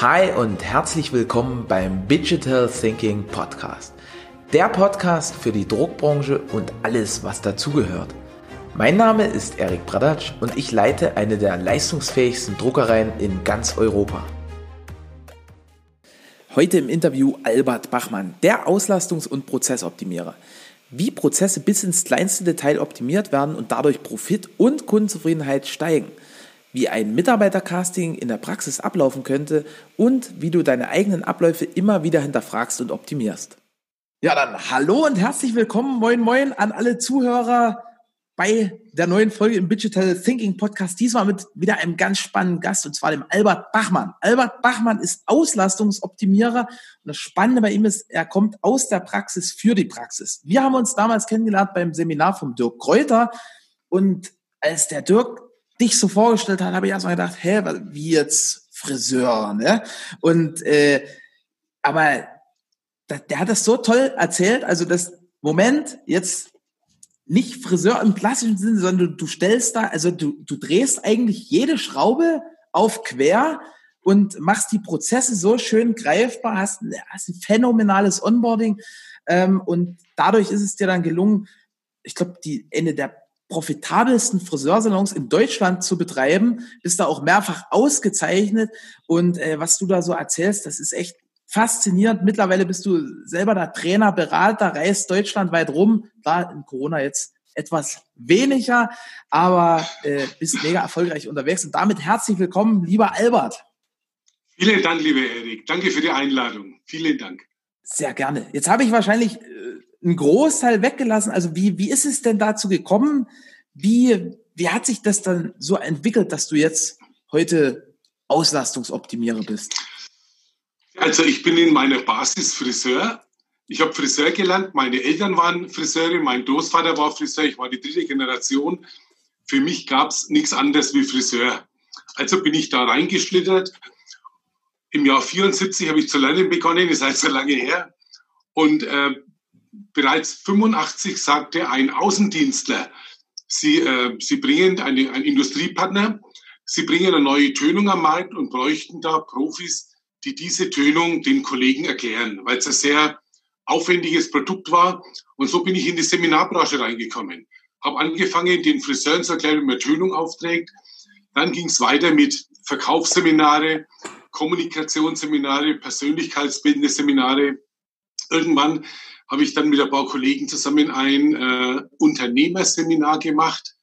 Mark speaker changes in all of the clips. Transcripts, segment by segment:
Speaker 1: Hi und herzlich willkommen beim Digital Thinking Podcast. Der Podcast für die Druckbranche und alles, was dazugehört. Mein Name ist Erik Bradatsch und ich leite eine der leistungsfähigsten Druckereien in ganz Europa. Heute im Interview Albert Bachmann, der Auslastungs- und Prozessoptimierer. Wie Prozesse bis ins kleinste Detail optimiert werden und dadurch Profit und Kundenzufriedenheit steigen – wie ein Mitarbeitercasting in der Praxis ablaufen könnte und wie du deine eigenen Abläufe immer wieder hinterfragst und optimierst. Ja, dann hallo und herzlich willkommen, moin moin an alle Zuhörer bei der neuen Folge im Digital Thinking Podcast. Diesmal mit wieder einem ganz spannenden Gast und zwar dem Albert Bachmann. Albert Bachmann ist Auslastungsoptimierer und das Spannende bei ihm ist, er kommt aus der Praxis für die Praxis. Wir haben uns damals kennengelernt beim Seminar vom Dirk Kräuter und als der Dirk dich so vorgestellt hat, habe ich erstmal gedacht, hä, wie jetzt Friseur, ne? Und äh, aber der, der hat das so toll erzählt, also das Moment, jetzt nicht Friseur im klassischen Sinne, sondern du, du stellst da, also du, du drehst eigentlich jede Schraube auf quer und machst die Prozesse so schön greifbar, hast, hast ein phänomenales Onboarding ähm, und dadurch ist es dir dann gelungen, ich glaube, die Ende der profitabelsten Friseursalons in Deutschland zu betreiben, bist da auch mehrfach ausgezeichnet und äh, was du da so erzählst, das ist echt faszinierend. Mittlerweile bist du selber der Trainer, Berater, reist deutschlandweit rum, klar in Corona jetzt etwas weniger, aber äh, bist mega erfolgreich unterwegs und damit herzlich willkommen, lieber Albert.
Speaker 2: Vielen Dank, lieber Erik. Danke für die Einladung. Vielen Dank.
Speaker 1: Sehr gerne. Jetzt habe ich wahrscheinlich äh, einen Großteil weggelassen. Also wie, wie ist es denn dazu gekommen? Wie, wie hat sich das dann so entwickelt, dass du jetzt heute Auslastungsoptimierer bist?
Speaker 2: Also ich bin in meiner Basis Friseur. Ich habe Friseur gelernt. Meine Eltern waren Friseure, mein Großvater war Friseur. Ich war die dritte Generation. Für mich gab es nichts anderes wie Friseur. Also bin ich da reingeschlittert. Im Jahr 74 habe ich zu lernen begonnen, ist halt so lange her. Und äh, bereits 85 sagte ein Außendienstler, Sie, äh, Sie bringen eine, einen Industriepartner, Sie bringen eine neue Tönung am Markt und bräuchten da Profis, die diese Tönung den Kollegen erklären, weil es ein sehr aufwendiges Produkt war. Und so bin ich in die Seminarbranche reingekommen. Habe angefangen, den Friseuren zu erklären, wie man Tönung aufträgt. Dann ging es weiter mit Verkaufsseminare, Kommunikationsseminare, persönlichkeitsbildende Seminare. Irgendwann habe ich dann mit ein paar Kollegen zusammen ein äh, Unternehmerseminar gemacht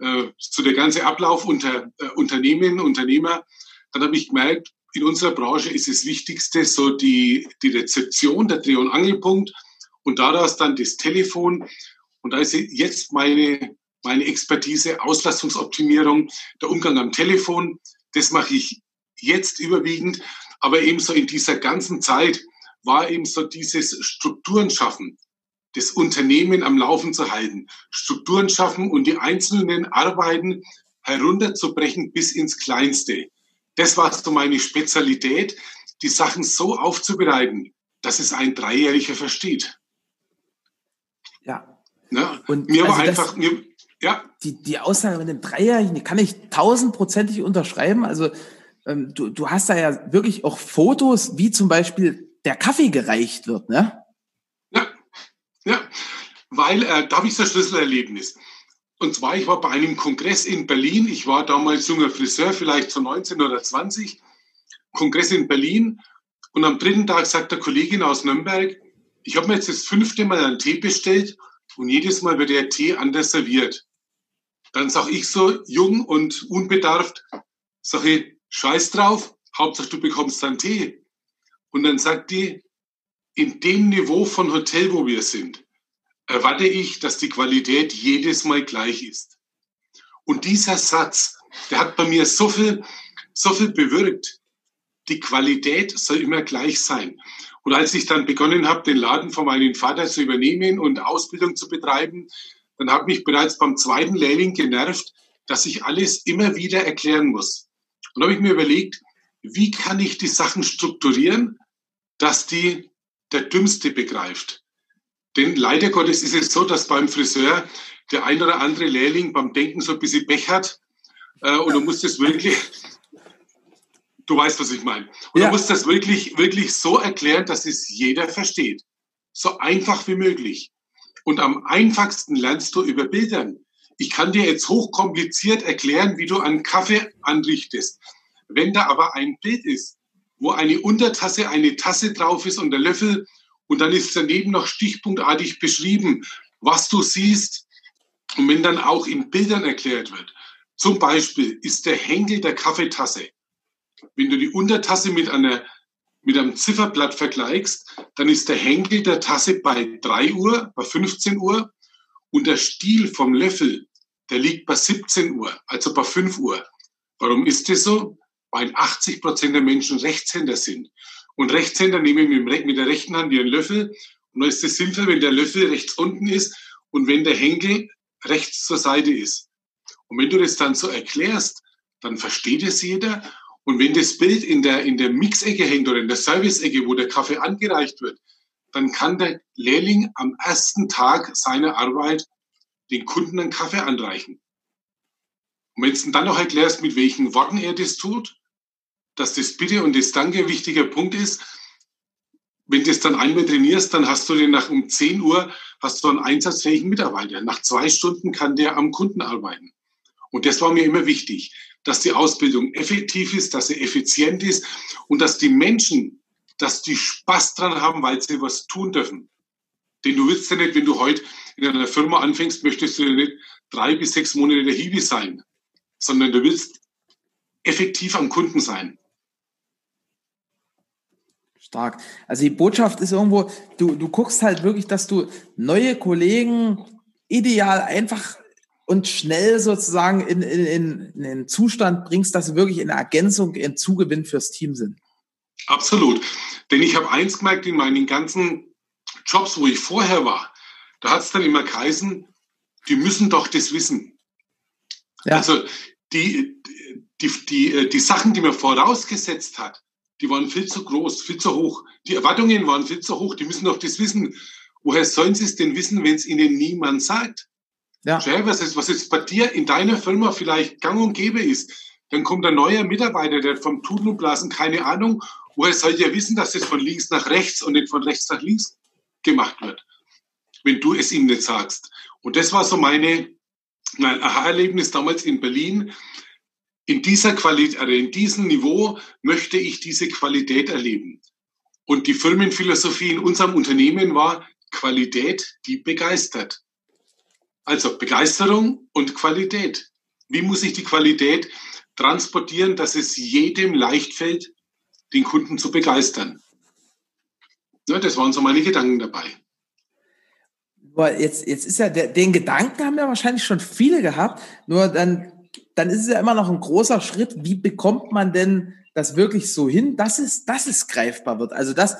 Speaker 2: äh, zu der ganze Ablauf unter äh, Unternehmen, Unternehmer. Dann habe ich gemerkt, in unserer Branche ist das Wichtigste so die, die Rezeption, der Dreh- und Angelpunkt und daraus dann das Telefon. Und da ist jetzt meine, meine Expertise Auslastungsoptimierung, der Umgang am Telefon. Das mache ich jetzt überwiegend, aber ebenso in dieser ganzen Zeit war eben so dieses Strukturen schaffen, das Unternehmen am Laufen zu halten, Strukturen schaffen und die einzelnen Arbeiten herunterzubrechen bis ins Kleinste. Das war so meine Spezialität, die Sachen so aufzubereiten, dass es ein Dreijähriger versteht.
Speaker 1: Ja.
Speaker 2: Ne? Und mir also war einfach, mir,
Speaker 1: ja. Die, die Aussage mit dem Dreijährigen, die kann ich tausendprozentig unterschreiben. Also ähm, du, du hast da ja wirklich auch Fotos, wie zum Beispiel der Kaffee gereicht wird, ne?
Speaker 2: Ja, ja, weil äh, da habe ich so ein Schlüsselerlebnis. Und zwar, ich war bei einem Kongress in Berlin. Ich war damals junger Friseur, vielleicht so 19 oder 20. Kongress in Berlin. Und am dritten Tag sagt der Kollegin aus Nürnberg, ich habe mir jetzt das fünfte Mal einen Tee bestellt und jedes Mal wird der Tee anders serviert. Dann sage ich so, jung und unbedarft, sage ich, scheiß drauf, Hauptsache du bekommst dann Tee. Und dann sagt die, in dem Niveau von Hotel, wo wir sind, erwarte ich, dass die Qualität jedes Mal gleich ist. Und dieser Satz, der hat bei mir so viel, so viel bewirkt. Die Qualität soll immer gleich sein. Und als ich dann begonnen habe, den Laden von meinem Vater zu übernehmen und Ausbildung zu betreiben, dann hat mich bereits beim zweiten Lehrling genervt, dass ich alles immer wieder erklären muss. Und habe ich mir überlegt, wie kann ich die Sachen strukturieren, dass die der Dümmste begreift. Denn leider Gottes ist es so, dass beim Friseur der ein oder andere Lehrling beim Denken so ein bisschen Pech hat. Äh, und du musst es wirklich, Du weißt, was ich meine. Und ja. du musst das wirklich, wirklich so erklären, dass es jeder versteht. So einfach wie möglich. Und am einfachsten lernst du über Bildern. Ich kann dir jetzt hochkompliziert erklären, wie du einen Kaffee anrichtest. Wenn da aber ein Bild ist, wo eine Untertasse, eine Tasse drauf ist und der Löffel und dann ist daneben noch stichpunktartig beschrieben, was du siehst. Und wenn dann auch in Bildern erklärt wird, zum Beispiel ist der Henkel der Kaffeetasse. Wenn du die Untertasse mit einer mit einem Zifferblatt vergleichst, dann ist der Henkel der Tasse bei 3 Uhr, bei 15 Uhr und der Stiel vom Löffel, der liegt bei 17 Uhr, also bei 5 Uhr. Warum ist das so? Weil 80 Prozent der Menschen Rechtshänder sind. Und Rechtshänder nehmen mit der rechten Hand ihren Löffel. Und da ist es sinnvoll, wenn der Löffel rechts unten ist und wenn der Henkel rechts zur Seite ist. Und wenn du das dann so erklärst, dann versteht es jeder und wenn das Bild in der, in der Mixecke hängt oder in der Serviceecke, wo der Kaffee angereicht wird, dann kann der Lehrling am ersten Tag seiner Arbeit den Kunden einen Kaffee anreichen. Und wenn du dann noch erklärst, mit welchen Worten er das tut, dass das Bitte und das Danke ein wichtiger Punkt ist, wenn du das dann einmal trainierst, dann hast du den nach um 10 Uhr, hast du einen einsatzfähigen Mitarbeiter. Nach zwei Stunden kann der am Kunden arbeiten. Und das war mir immer wichtig dass die Ausbildung effektiv ist, dass sie effizient ist und dass die Menschen, dass die Spaß dran haben, weil sie was tun dürfen. Denn du willst ja nicht, wenn du heute in einer Firma anfängst, möchtest du ja nicht drei bis sechs Monate der Hiwi sein, sondern du willst effektiv am Kunden sein.
Speaker 1: Stark. Also die Botschaft ist irgendwo, du, du guckst halt wirklich, dass du neue Kollegen ideal einfach und schnell sozusagen in, in, in, in den Zustand bringst, dass sie wirklich in Ergänzung, in Zugewinn fürs Team sind.
Speaker 2: Absolut. Denn ich habe eins gemerkt in meinen ganzen Jobs, wo ich vorher war, da hat es dann immer geheißen, die müssen doch das wissen. Ja. Also die, die, die, die Sachen, die man vorausgesetzt hat, die waren viel zu groß, viel zu hoch. Die Erwartungen waren viel zu hoch, die müssen doch das wissen. Woher sollen sie es denn wissen, wenn es ihnen niemand sagt? Ja. Jay, was ist, was ist bei dir in deiner Firma vielleicht gang und gäbe ist? Dann kommt ein neuer Mitarbeiter, der vom Tuten und Blasen keine Ahnung, woher soll der wissen, dass das von links nach rechts und nicht von rechts nach links gemacht wird, wenn du es ihm nicht sagst. Und das war so meine, mein Aha-Erlebnis damals in Berlin. In dieser Qualität, also in diesem Niveau möchte ich diese Qualität erleben. Und die Firmenphilosophie in unserem Unternehmen war Qualität, die begeistert. Also Begeisterung und Qualität. Wie muss ich die Qualität transportieren, dass es jedem leicht fällt, den Kunden zu begeistern? Ja, das waren so meine Gedanken dabei.
Speaker 1: Jetzt, jetzt ist ja der, den Gedanken haben ja wahrscheinlich schon viele gehabt, nur dann, dann ist es ja immer noch ein großer Schritt. Wie bekommt man denn das wirklich so hin, dass es, dass es greifbar wird? Also das,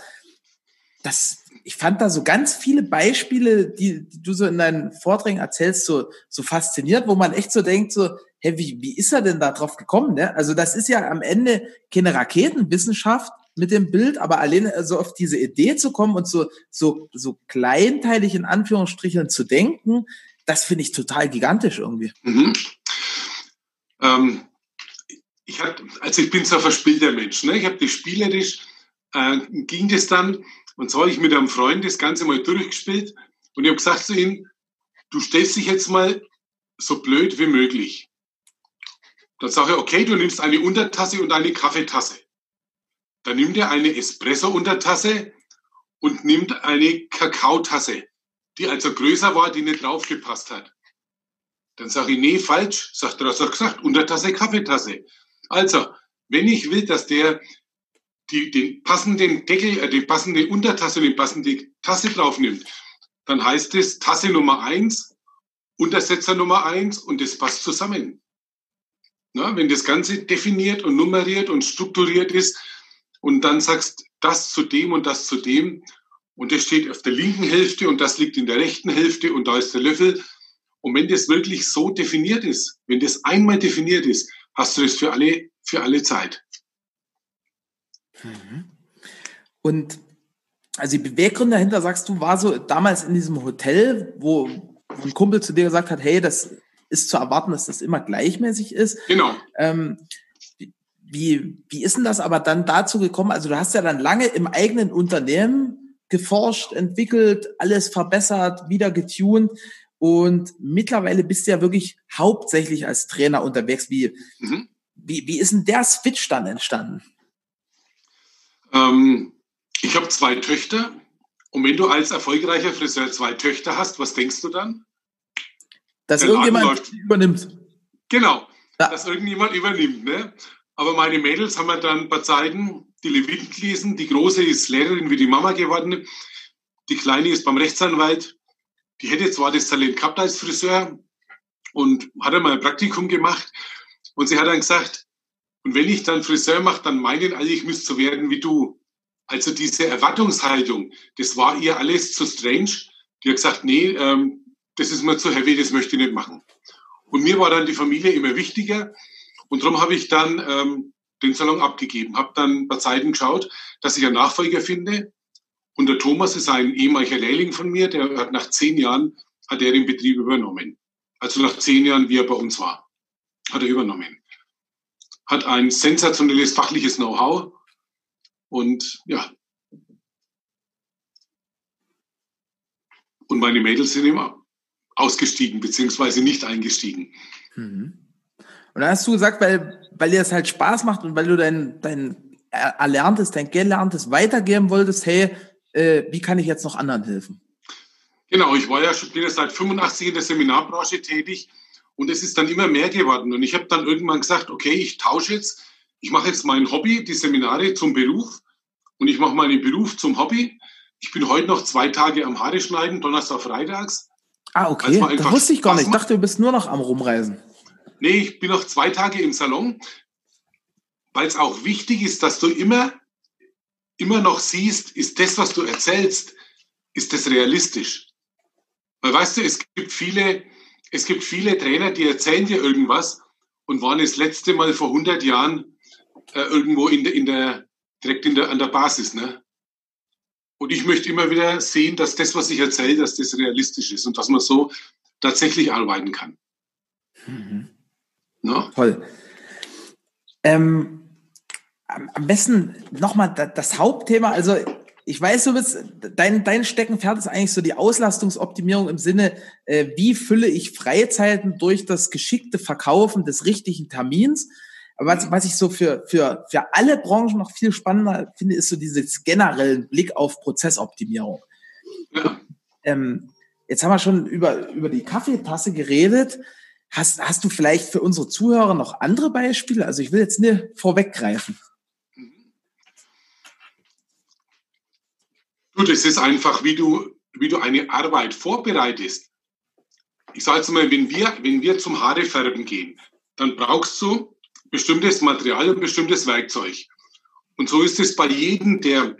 Speaker 1: das, ich fand da so ganz viele Beispiele, die, die du so in deinen Vorträgen erzählst, so, so fasziniert, wo man echt so denkt, so, hä, wie, wie ist er denn da drauf gekommen? Ne? Also das ist ja am Ende keine Raketenwissenschaft mit dem Bild, aber alleine so auf diese Idee zu kommen und so, so, so kleinteilig in Anführungsstrichen zu denken, das finde ich total gigantisch irgendwie. Mhm.
Speaker 2: Ähm, ich hab, also ich bin so ein verspielter Mensch. Ne? Ich habe das spielerisch, äh, ging das dann und so habe ich mit einem Freund das Ganze mal durchgespielt und ich habe gesagt zu ihm, du stellst dich jetzt mal so blöd wie möglich. Dann sage ich, okay, du nimmst eine Untertasse und eine Kaffeetasse. Dann nimmt er eine Espresso-Untertasse und nimmt eine Kakaotasse, die also größer war, die nicht draufgepasst hat. Dann sage ich, nee, falsch. Sagt er, hast du gesagt, Untertasse, Kaffeetasse. Also, wenn ich will, dass der die, den passenden Deckel, äh, die passende Untertasse und die passende Tasse drauf nimmt, dann heißt es Tasse Nummer eins, Untersetzer Nummer eins und das passt zusammen. Na, wenn das Ganze definiert und nummeriert und strukturiert ist und dann sagst, das zu dem und das zu dem und das steht auf der linken Hälfte und das liegt in der rechten Hälfte und da ist der Löffel. Und wenn das wirklich so definiert ist, wenn das einmal definiert ist, hast du das für alle, für alle Zeit.
Speaker 1: Mhm. Und also die Beweggründe dahinter, sagst du, war so damals in diesem Hotel, wo ein Kumpel zu dir gesagt hat, hey, das ist zu erwarten, dass das immer gleichmäßig ist.
Speaker 2: Genau.
Speaker 1: Ähm, wie, wie ist denn das aber dann dazu gekommen? Also du hast ja dann lange im eigenen Unternehmen geforscht, entwickelt, alles verbessert, wieder getuned und mittlerweile bist du ja wirklich hauptsächlich als Trainer unterwegs. Wie, mhm. wie, wie ist denn der Switch dann entstanden?
Speaker 2: Ähm, ich habe zwei Töchter. Und wenn du als erfolgreicher Friseur zwei Töchter hast, was denkst du dann?
Speaker 1: Dass irgendjemand übernimmt.
Speaker 2: Genau, ja. dass irgendjemand übernimmt. Ne? Aber meine Mädels haben wir dann bei Zeiten die Leviten gelesen. Die große ist Lehrerin wie die Mama geworden. Die kleine ist beim Rechtsanwalt. Die hätte zwar das Talent gehabt als Friseur und hat einmal ein Praktikum gemacht. Und sie hat dann gesagt, und wenn ich dann Friseur mache, dann meinen alle, ich müsste so werden wie du. Also diese Erwartungshaltung, das war ihr alles zu strange. Die hat gesagt, nee, ähm, das ist mir zu heavy, das möchte ich nicht machen. Und mir war dann die Familie immer wichtiger. Und darum habe ich dann ähm, den Salon abgegeben, habe dann bei Zeiten geschaut, dass ich einen Nachfolger finde. Und der Thomas ist ein ehemaliger Lehrling von mir, der hat nach zehn Jahren hat er den Betrieb übernommen. Also nach zehn Jahren, wie er bei uns war, hat er übernommen. Hat ein sensationelles fachliches Know-how und ja. Und meine Mädels sind immer ausgestiegen, beziehungsweise nicht eingestiegen. Mhm.
Speaker 1: Und dann hast du gesagt, weil, weil dir das halt Spaß macht und weil du dein, dein Erlerntes, dein Gelerntes weitergeben wolltest, hey, äh, wie kann ich jetzt noch anderen helfen?
Speaker 2: Genau, ich war ja schon seit 85 in der Seminarbranche tätig und es ist dann immer mehr geworden. Und ich habe dann irgendwann gesagt, okay, ich tausche jetzt, ich mache jetzt mein Hobby, die Seminare zum Beruf und ich mache meinen Beruf zum Hobby. Ich bin heute noch zwei Tage am Haare schneiden, Donnerstag, Freitags.
Speaker 1: Ah, okay. Das wusste ich gar nicht. Ich dachte, du bist nur noch am Rumreisen.
Speaker 2: Nee, ich bin noch zwei Tage im Salon, weil es auch wichtig ist, dass du immer, immer noch siehst, ist das, was du erzählst, ist das realistisch? Weil weißt du, es gibt viele, es gibt viele Trainer, die erzählen dir irgendwas und waren das letzte Mal vor 100 Jahren äh, irgendwo in der, in der, direkt in der, an der Basis, ne? Und ich möchte immer wieder sehen, dass das, was ich erzähle, dass das realistisch ist und dass man so tatsächlich arbeiten kann. Mhm.
Speaker 1: No? Toll. Ähm, am besten nochmal das Hauptthema. Also ich weiß, du bist, dein, dein Steckenpferd ist eigentlich so die Auslastungsoptimierung im Sinne, äh, wie fülle ich Freizeiten durch das geschickte Verkaufen des richtigen Termins. Aber was, was ich so für, für, für alle Branchen noch viel spannender finde, ist so dieses generellen Blick auf Prozessoptimierung. Ja. Ähm, jetzt haben wir schon über, über die Kaffeetasse geredet. Hast, hast du vielleicht für unsere Zuhörer noch andere Beispiele? Also ich will jetzt nicht vorweggreifen.
Speaker 2: Du, das ist einfach, wie du, wie du eine Arbeit vorbereitest. Ich sage jetzt mal, wenn wir, wenn wir zum Haarefärben gehen, dann brauchst du bestimmtes Material und bestimmtes Werkzeug. Und so ist es bei jedem, der,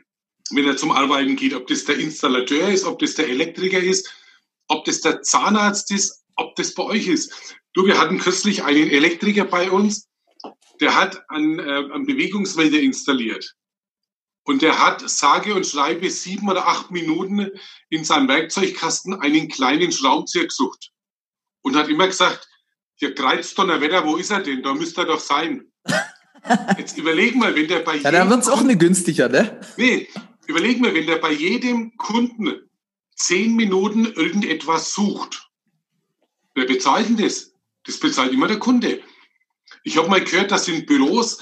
Speaker 2: wenn er zum Arbeiten geht, ob das der Installateur ist, ob das der Elektriker ist, ob das der Zahnarzt ist, ob das bei euch ist. Du, wir hatten kürzlich einen Elektriker bei uns, der hat einen, äh, einen Bewegungsmelder installiert. Und der hat sage und schreibe sieben oder acht Minuten in seinem Werkzeugkasten einen kleinen Schraubenzieher gesucht. Und hat immer gesagt, der Kreizdonnerwetter, wo ist er denn? Da müsste er doch sein. Jetzt überleg mal, wenn der bei
Speaker 1: jedem... Ja, da wird's auch eine günstiger, ne?
Speaker 2: Nee, überleg mal, wenn der bei jedem Kunden zehn Minuten irgendetwas sucht. Wer bezahlt denn das? Das bezahlt immer der Kunde. Ich habe mal gehört, dass in Büros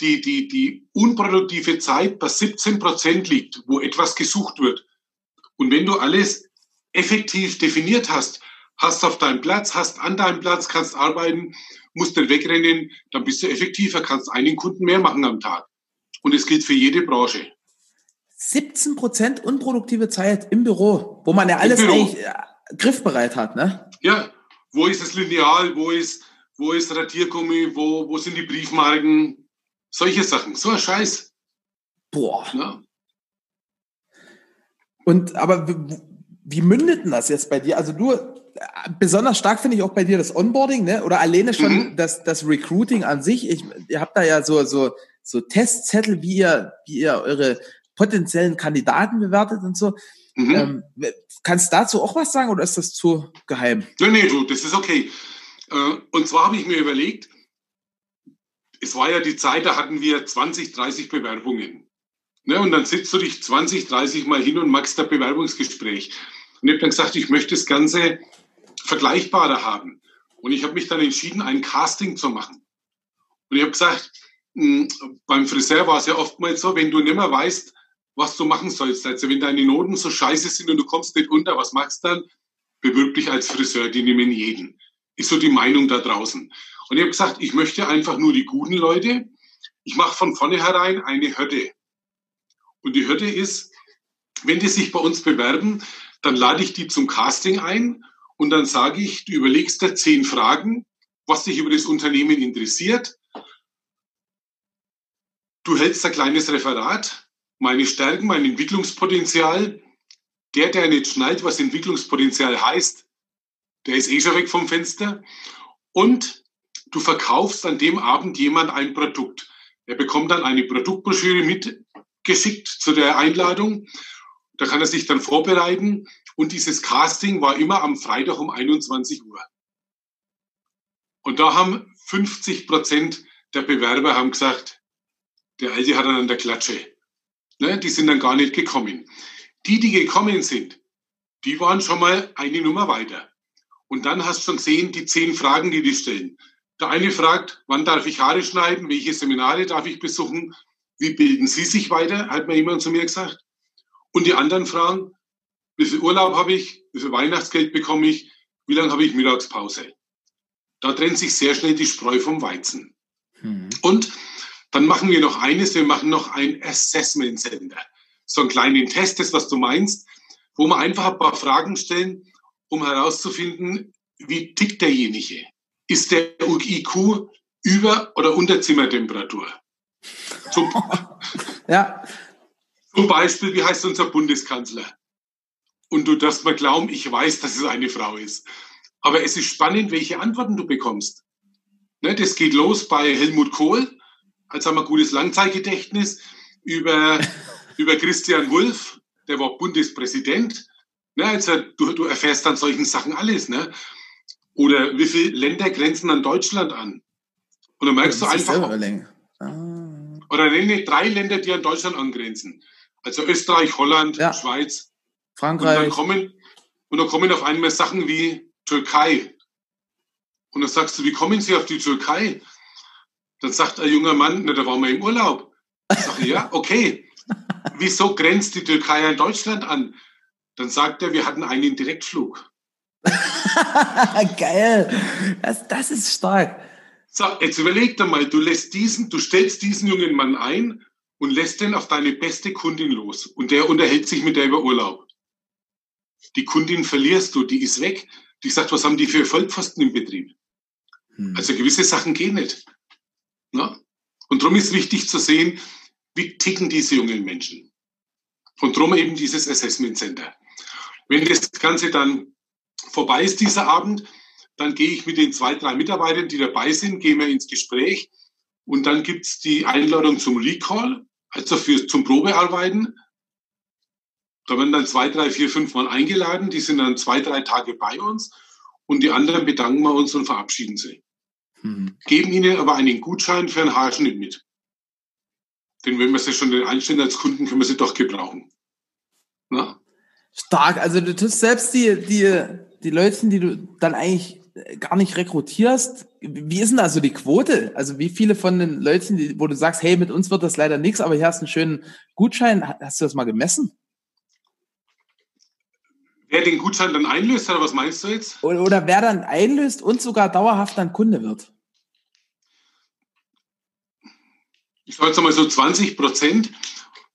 Speaker 2: die, die, die unproduktive Zeit bei 17 Prozent liegt, wo etwas gesucht wird. Und wenn du alles effektiv definiert hast, hast auf deinem Platz, hast an deinem Platz, kannst arbeiten, musst dann wegrennen, dann bist du effektiver, kannst einen Kunden mehr machen am Tag. Und es gilt für jede Branche.
Speaker 1: 17 Prozent unproduktive Zeit im Büro, wo man ja alles eigentlich äh, griffbereit hat, ne?
Speaker 2: Ja, wo ist das Lineal, wo ist, wo ist Radiergummi, wo, wo sind die Briefmarken, solche Sachen, so ein Scheiß.
Speaker 1: Boah. Ja. Und aber wie mündet denn das jetzt bei dir? Also du, besonders stark finde ich auch bei dir das Onboarding, ne? Oder alleine schon mhm. das, das Recruiting an sich. Ich, ihr habt da ja so, so, so Testzettel, wie ihr, wie ihr eure potenziellen Kandidaten bewertet und so. Mhm. Ähm, kannst du dazu auch was sagen oder ist das zu geheim?
Speaker 2: Nee, nee, du, das ist okay. Äh, und zwar habe ich mir überlegt, es war ja die Zeit, da hatten wir 20, 30 Bewerbungen. Ne, und dann sitzt du dich 20, 30 Mal hin und machst da Bewerbungsgespräch. Und ich habe dann gesagt, ich möchte das Ganze vergleichbarer haben. Und ich habe mich dann entschieden, ein Casting zu machen. Und ich habe gesagt, hm, beim Friseur war es ja oftmals so, wenn du nicht mehr weißt, was du machen sollst. Also wenn deine Noten so scheiße sind und du kommst nicht unter, was machst du dann? Bewirb dich als Friseur, die nehmen jeden. Ist so die Meinung da draußen. Und ich habe gesagt, ich möchte einfach nur die guten Leute. Ich mache von vornherein eine Hürde. Und die Hürde ist, wenn die sich bei uns bewerben, dann lade ich die zum Casting ein und dann sage ich, du überlegst dir zehn Fragen, was dich über das Unternehmen interessiert. Du hältst ein kleines Referat, meine Stärken, mein Entwicklungspotenzial. Der, der nicht schnallt, was Entwicklungspotenzial heißt, der ist eh schon weg vom Fenster. Und du verkaufst an dem Abend jemand ein Produkt. Er bekommt dann eine Produktbroschüre mitgeschickt zu der Einladung. Da kann er sich dann vorbereiten. Und dieses Casting war immer am Freitag um 21 Uhr. Und da haben 50 Prozent der Bewerber haben gesagt, der Alte hat dann an der Klatsche. Ne, die sind dann gar nicht gekommen. Die, die gekommen sind, die waren schon mal eine Nummer weiter. Und dann hast du schon gesehen, die zehn Fragen, die die stellen. Der eine fragt, wann darf ich Haare schneiden, welche Seminare darf ich besuchen, wie bilden Sie sich weiter, hat mir jemand zu mir gesagt. Und die anderen fragen, wie viel Urlaub habe ich, wie viel Weihnachtsgeld bekomme ich, wie lange habe ich Mittagspause. Da trennt sich sehr schnell die Spreu vom Weizen. Mhm. Und dann machen wir noch eines, wir machen noch ein Assessment Center. So einen kleinen Test, das was du meinst, wo wir einfach ein paar Fragen stellen, um herauszufinden, wie tickt derjenige ist der IQ über- oder unter Zimmertemperatur. Zum, ja. zum Beispiel, wie heißt unser Bundeskanzler? Und du darfst mal glauben, ich weiß, dass es eine Frau ist. Aber es ist spannend, welche Antworten du bekommst. Ne, das geht los bei Helmut Kohl, als haben wir gutes Langzeitgedächtnis, über, über Christian Wulff, der war Bundespräsident. Ne, also du, du erfährst dann solchen Sachen alles. Ne? Oder wie viele Länder grenzen an Deutschland an? Und dann merkst ja, du einfach. Ah. Oder nenne drei Länder, die an Deutschland angrenzen. Also Österreich, Holland, ja. Schweiz.
Speaker 1: Frankreich.
Speaker 2: Und dann, kommen, und dann kommen auf einmal Sachen wie Türkei. Und dann sagst du, wie kommen Sie auf die Türkei? Dann sagt ein junger Mann, na, da waren wir im Urlaub. Ich sage, ja, okay. Wieso grenzt die Türkei an Deutschland an? Dann sagt er, wir hatten einen Direktflug.
Speaker 1: Geil. Das, das ist stark.
Speaker 2: So, jetzt überleg dir mal, du lässt diesen, du stellst diesen jungen Mann ein und lässt den auf deine beste Kundin los. Und der unterhält sich mit der über Urlaub. Die Kundin verlierst du, die ist weg. Die sagt, was haben die für Vollpfosten im Betrieb? Hm. Also gewisse Sachen gehen nicht. Na? Und darum ist wichtig zu sehen, wie ticken diese jungen Menschen. Und darum eben dieses Assessment Center. Wenn das Ganze dann vorbei ist dieser Abend, dann gehe ich mit den zwei, drei Mitarbeitern, die dabei sind, gehen wir ins Gespräch und dann gibt es die Einladung zum Recall, also für, zum Probearbeiten. Da werden dann zwei, drei, vier, fünf Mal eingeladen, die sind dann zwei, drei Tage bei uns und die anderen bedanken wir uns und verabschieden sie. Mhm. Geben ihnen aber einen Gutschein für einen Haarschnitt mit. Denn wenn wir sie schon einstellen als Kunden, können wir sie doch gebrauchen.
Speaker 1: Na? Stark, also du tust selbst die, die, die Leute, die du dann eigentlich gar nicht rekrutierst, wie ist denn also die Quote? Also wie viele von den Leuten, die, wo du sagst, hey, mit uns wird das leider nichts, aber hier hast du einen schönen Gutschein, hast du das mal gemessen?
Speaker 2: Wer den Gutschein dann einlöst, oder was meinst du jetzt?
Speaker 1: Oder, oder wer dann einlöst und sogar dauerhaft dann Kunde wird?
Speaker 2: Ich sage jetzt mal so 20 Prozent,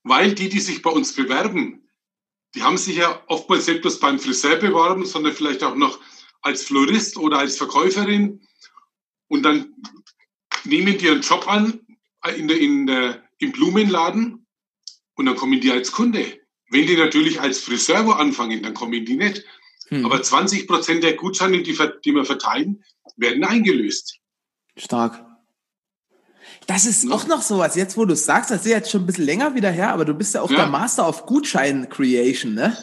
Speaker 2: weil die, die sich bei uns bewerben, die haben sich ja oftmals nicht bloß beim Friseur beworben, sondern vielleicht auch noch als Florist oder als Verkäuferin. Und dann nehmen die einen Job an in der, in der, im Blumenladen und dann kommen die als Kunde. Wenn die natürlich als Friseur wo anfangen, dann kommen die nicht. Hm. Aber 20 Prozent der Gutscheine, die, die wir verteilen, werden eingelöst.
Speaker 1: Stark. Das ist auch noch sowas, jetzt wo du sagst, das ist jetzt schon ein bisschen länger wieder her, aber du bist ja auch ja. der Master of Gutschein Creation, ne?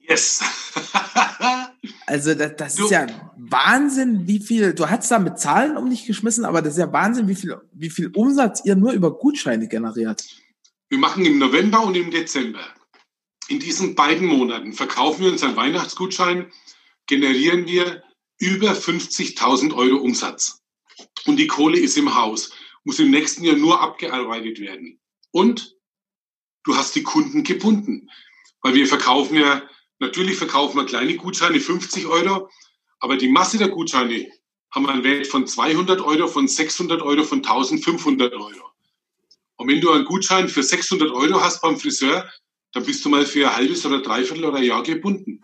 Speaker 2: Yes.
Speaker 1: Also das, das ist ja Wahnsinn, wie viel, du hast da mit Zahlen um dich geschmissen, aber das ist ja Wahnsinn, wie viel, wie viel Umsatz ihr nur über Gutscheine generiert.
Speaker 2: Wir machen im November und im Dezember. In diesen beiden Monaten verkaufen wir unseren Weihnachtsgutschein, generieren wir über 50.000 Euro Umsatz. Und die Kohle ist im Haus, muss im nächsten Jahr nur abgearbeitet werden. Und du hast die Kunden gebunden. Weil wir verkaufen ja, natürlich verkaufen wir kleine Gutscheine, 50 Euro, aber die Masse der Gutscheine haben einen Wert von 200 Euro, von 600 Euro, von 1500 Euro. Und wenn du einen Gutschein für 600 Euro hast beim Friseur, dann bist du mal für ein halbes oder dreiviertel oder ein Jahr gebunden.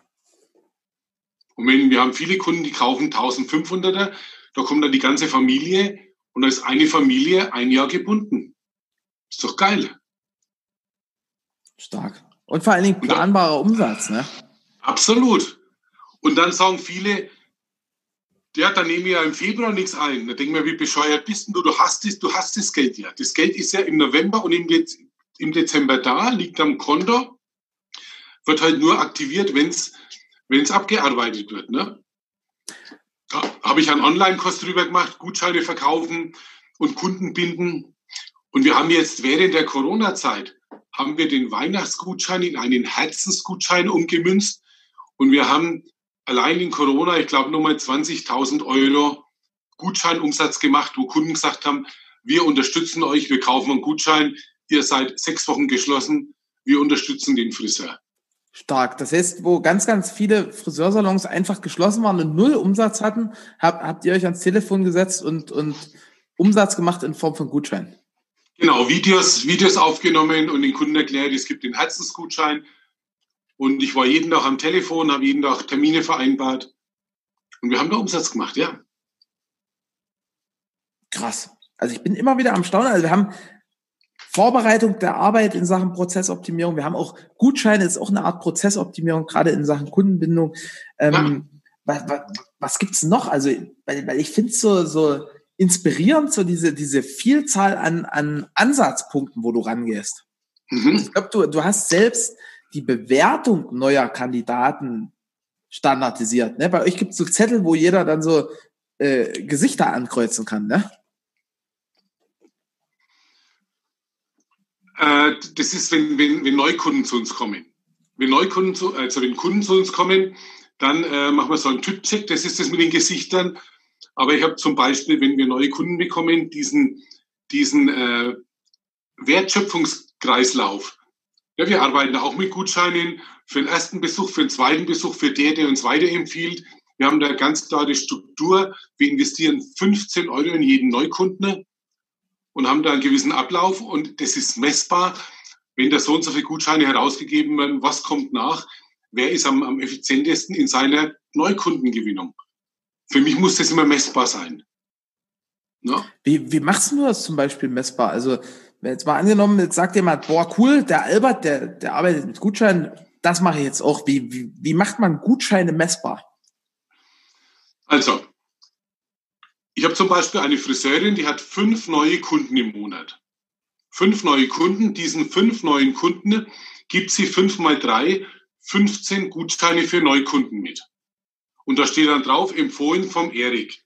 Speaker 2: Und wenn wir haben viele Kunden, die kaufen 1500er, da kommt dann die ganze Familie und da ist eine Familie ein Jahr gebunden. Ist doch geil.
Speaker 1: Stark. Und vor allen Dingen planbarer Umsatz, ne?
Speaker 2: Absolut. Und dann sagen viele, ja, dann nehme ich ja im Februar nichts ein. Da denke ich mir, wie bescheuert bist du? Du hast das, du hast das Geld ja. Das Geld ist ja im November und im, Dez im Dezember da, liegt am Konto, wird halt nur aktiviert, wenn es abgearbeitet wird. Ne? Da habe ich einen Online-Kurs drüber gemacht, Gutscheine verkaufen und Kunden binden. Und wir haben jetzt während der Corona-Zeit haben wir den Weihnachtsgutschein in einen Herzensgutschein umgemünzt und wir haben allein in Corona, ich glaube, nochmal 20.000 Euro Gutscheinumsatz gemacht, wo Kunden gesagt haben, wir unterstützen euch, wir kaufen einen Gutschein, ihr seid sechs Wochen geschlossen, wir unterstützen den Friseur.
Speaker 1: Stark. Das heißt, wo ganz, ganz viele Friseursalons einfach geschlossen waren und null Umsatz hatten, habt, habt ihr euch ans Telefon gesetzt und, und Umsatz gemacht in Form von Gutschein.
Speaker 2: Genau, Videos, Videos aufgenommen und den Kunden erklärt, es gibt den Herzensgutschein. Und ich war jeden Tag am Telefon, habe jeden Tag Termine vereinbart. Und wir haben da Umsatz gemacht, ja.
Speaker 1: Krass. Also ich bin immer wieder am Staunen. Also wir haben Vorbereitung der Arbeit in Sachen Prozessoptimierung. Wir haben auch Gutscheine, ist auch eine Art Prozessoptimierung, gerade in Sachen Kundenbindung. Ähm. Was, was, was gibt's noch? Also, weil, weil ich finde es so, so inspirierend, so diese, diese Vielzahl an, an Ansatzpunkten, wo du rangehst. Mhm. Ich glaube, du, du hast selbst die Bewertung neuer Kandidaten standardisiert. Ne? Bei euch gibt es so Zettel, wo jeder dann so äh, Gesichter ankreuzen kann, ne?
Speaker 2: Äh, das ist, wenn, wenn, wenn Neukunden zu uns kommen. Wenn Neukunden zu, also wenn Kunden zu uns kommen, dann äh, machen wir so einen Typcheck, das ist das mit den Gesichtern. Aber ich habe zum Beispiel, wenn wir neue Kunden bekommen, diesen, diesen äh, Wertschöpfungskreislauf. Ja, wir arbeiten auch mit Gutscheinen für den ersten Besuch, für den zweiten Besuch, für der, der uns weiterempfiehlt. Wir haben da ganz klare Struktur. Wir investieren 15 Euro in jeden Neukunden und haben da einen gewissen Ablauf und das ist messbar. Wenn da so und so viele Gutscheine herausgegeben werden, was kommt nach? Wer ist am, am effizientesten in seiner Neukundengewinnung? Für mich muss das immer messbar sein.
Speaker 1: Ja? Wie, wie machst du das zum Beispiel messbar? Also, wenn jetzt mal angenommen, jetzt sagt jemand, boah, cool, der Albert, der, der arbeitet mit Gutscheinen, das mache ich jetzt auch. Wie, wie, wie macht man Gutscheine messbar?
Speaker 2: Also, ich habe zum Beispiel eine Friseurin, die hat fünf neue Kunden im Monat. Fünf neue Kunden, diesen fünf neuen Kunden gibt sie fünf mal drei, 15 Gutscheine für Neukunden mit. Und da steht dann drauf, empfohlen vom Erik.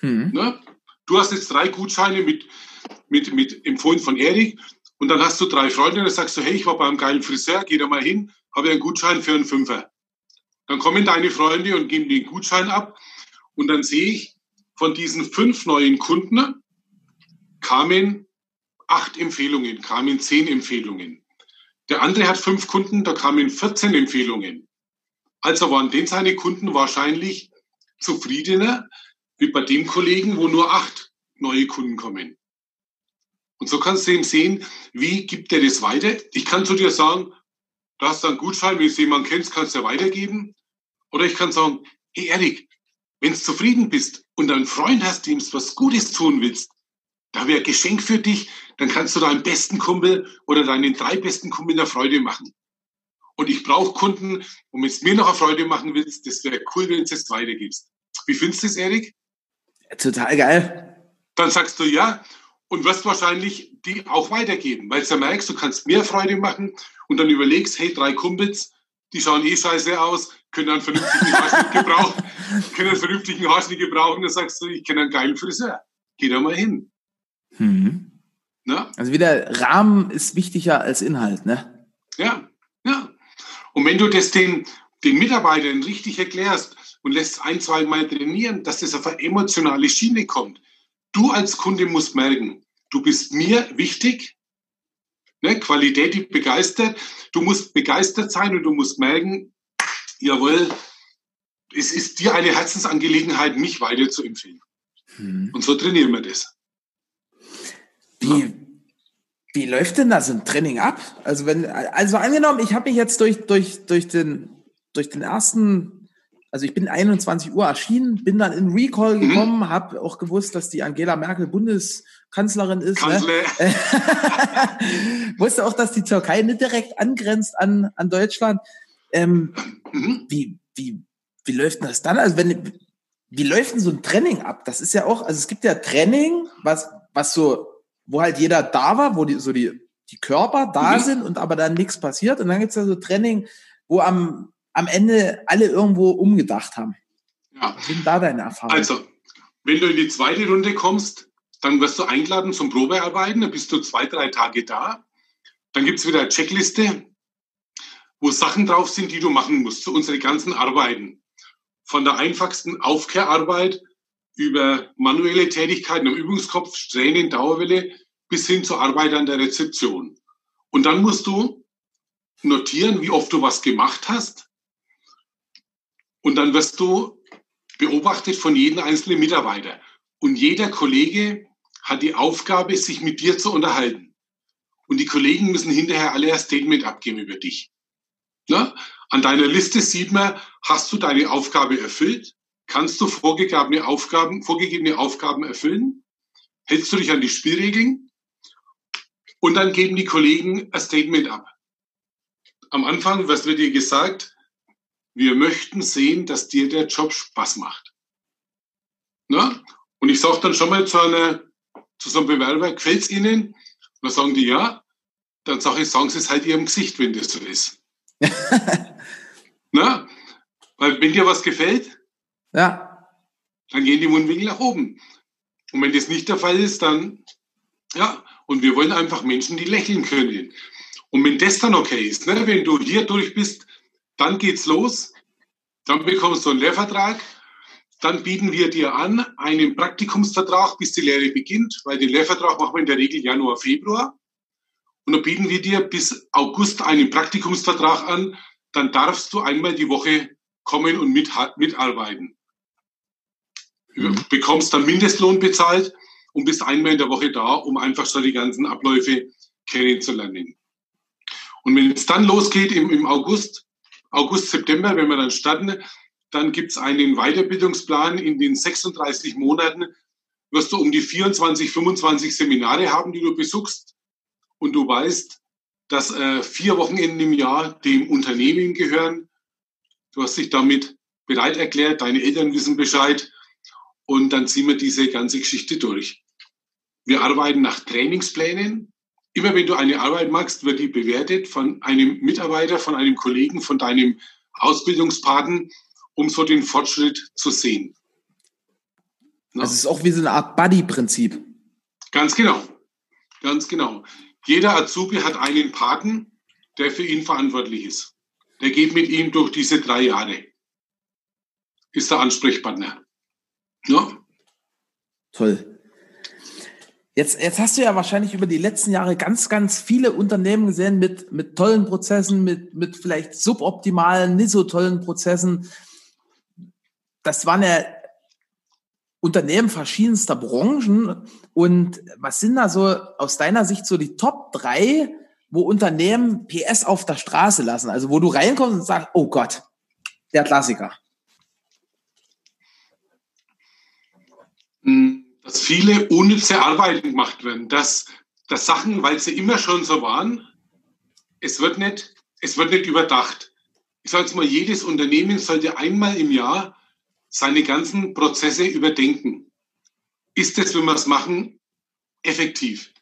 Speaker 2: Mhm. Ne? Du hast jetzt drei Gutscheine mit, mit, mit empfohlen von Erik und dann hast du drei Freunde und dann sagst du, hey, ich war beim geilen Friseur, geh da mal hin, habe einen Gutschein für einen Fünfer. Dann kommen deine Freunde und geben den Gutschein ab und dann sehe ich, von diesen fünf neuen Kunden kamen acht Empfehlungen, kamen zehn Empfehlungen. Der andere hat fünf Kunden, da kamen 14 Empfehlungen. Also waren denn seine Kunden wahrscheinlich zufriedener wie bei dem Kollegen, wo nur acht neue Kunden kommen. Und so kannst du eben sehen, wie gibt er das weiter. Ich kann zu dir sagen, du hast einen Gutschein, wenn du jemanden kennst, kannst du weitergeben. Oder ich kann sagen, hey Erik, wenn du zufrieden bist und einen Freund hast, dem du was Gutes tun willst, da wäre Geschenk für dich, dann kannst du deinen besten Kumpel oder deinen drei besten Kumpel eine Freude machen. Und ich brauche Kunden, und wenn du mir noch eine Freude machen willst, das wäre cool, wenn du es weitergibst. Wie findest du das, Erik?
Speaker 1: Total geil.
Speaker 2: Dann sagst du ja und wirst wahrscheinlich die auch weitergeben, weil du merkst, du kannst mehr Freude machen und dann überlegst, hey, drei Kumpels, die schauen eh scheiße aus, können einen vernünftigen Haarschnitt gebrauchen, können einen vernünftigen Haarschnitt gebrauchen, dann sagst du, ich kenne einen geilen Friseur. Geh da mal hin.
Speaker 1: Mhm. Also wieder Rahmen ist wichtiger als Inhalt, ne?
Speaker 2: Ja, ja. Und wenn du das den, den Mitarbeitern richtig erklärst und lässt ein, zwei Mal trainieren, dass das auf eine emotionale Schiene kommt. Du als Kunde musst merken, du bist mir wichtig, ne? Qualität, begeistert. Du musst begeistert sein und du musst merken, jawohl, es ist dir eine Herzensangelegenheit, mich weiter zu empfehlen. Hm. Und so trainieren wir das.
Speaker 1: Wie, wie läuft denn das im Training ab? Also wenn, also angenommen, ich habe mich jetzt durch, durch, durch den, durch den ersten, also ich bin 21 Uhr erschienen, bin dann in Recall mhm. gekommen, mhm. habe auch gewusst, dass die Angela Merkel Bundeskanzlerin ist. Ne? Wusste auch, dass die Türkei nicht direkt angrenzt an, an Deutschland. Ähm, mhm. wie, wie, wie läuft denn das dann? Also wenn, wie läuft denn so ein Training ab? Das ist ja auch, also es gibt ja Training, was, was so wo halt jeder da war, wo die, so die, die Körper da mhm. sind und aber dann nichts passiert. Und dann gibt es ja so Training, wo am, am Ende alle irgendwo umgedacht haben. Ja. Was sind da deine Erfahrungen?
Speaker 2: Also, wenn du in die zweite Runde kommst, dann wirst du eingeladen zum Probearbeiten, dann bist du zwei, drei Tage da. Dann gibt es wieder eine Checkliste, wo Sachen drauf sind, die du machen musst, zu unsere ganzen Arbeiten. Von der einfachsten Aufkehrarbeit über manuelle Tätigkeiten am Übungskopf, Strähnen, Dauerwelle bis hin zur Arbeit an der Rezeption. Und dann musst du notieren, wie oft du was gemacht hast. Und dann wirst du beobachtet von jedem einzelnen Mitarbeiter. Und jeder Kollege hat die Aufgabe, sich mit dir zu unterhalten. Und die Kollegen müssen hinterher alle ein Statement abgeben über dich. Na? An deiner Liste sieht man, hast du deine Aufgabe erfüllt? Kannst du vorgegebene Aufgaben, vorgegebene Aufgaben erfüllen? Hältst du dich an die Spielregeln? Und dann geben die Kollegen ein Statement ab. Am Anfang, was wird dir gesagt? Wir möchten sehen, dass dir der Job Spaß macht. Na? Und ich sage dann schon mal zu, einer, zu so einem Bewerber, gefällt es Ihnen? Und dann sagen die ja. Dann sage ich, sagen Sie es halt Ihrem Gesicht, wenn das so ist. Na? Weil wenn dir was gefällt,
Speaker 1: ja.
Speaker 2: Dann gehen die Mundwinkel nach oben. Und wenn das nicht der Fall ist, dann, ja, und wir wollen einfach Menschen, die lächeln können. Und wenn das dann okay ist, ne, wenn du hier durch bist, dann geht's los, dann bekommst du einen Lehrvertrag, dann bieten wir dir an einen Praktikumsvertrag, bis die Lehre beginnt, weil den Lehrvertrag machen wir in der Regel Januar, Februar. Und dann bieten wir dir bis August einen Praktikumsvertrag an, dann darfst du einmal die Woche kommen und mit, mitarbeiten mhm. bekommst dann Mindestlohn bezahlt und bist einmal in der Woche da, um einfach so die ganzen Abläufe kennenzulernen. Und wenn es dann losgeht im, im August, August, September, wenn wir dann starten, dann gibt es einen Weiterbildungsplan. In den 36 Monaten wirst du um die 24, 25 Seminare haben, die du besuchst. Und du weißt, dass äh, vier Wochenenden im Jahr dem Unternehmen gehören. Du hast dich damit bereit erklärt, deine Eltern wissen Bescheid und dann ziehen wir diese ganze Geschichte durch. Wir arbeiten nach Trainingsplänen. Immer wenn du eine Arbeit machst, wird die bewertet von einem Mitarbeiter, von einem Kollegen, von deinem Ausbildungspaten, um so den Fortschritt zu sehen.
Speaker 1: No? Also ist auch wie so eine Art Buddy-Prinzip.
Speaker 2: Ganz genau. Ganz genau. Jeder Azubi hat einen Paten, der für ihn verantwortlich ist. Der geht mit ihm durch diese drei Jahre. Ist der Ansprechpartner. Ja.
Speaker 1: Toll. Jetzt, jetzt hast du ja wahrscheinlich über die letzten Jahre ganz, ganz viele Unternehmen gesehen mit, mit tollen Prozessen, mit, mit vielleicht suboptimalen, nicht so tollen Prozessen. Das waren ja Unternehmen verschiedenster Branchen. Und was sind da so aus deiner Sicht so die Top drei, wo Unternehmen PS auf der Straße lassen? Also wo du reinkommst und sagst, oh Gott, der Klassiker.
Speaker 2: dass viele unnütze Arbeiten gemacht werden, dass, dass Sachen, weil sie immer schon so waren, es wird nicht, es wird nicht überdacht. Ich sage jetzt mal, jedes Unternehmen sollte einmal im Jahr seine ganzen Prozesse überdenken. Ist das, wenn wir es machen, effektiv?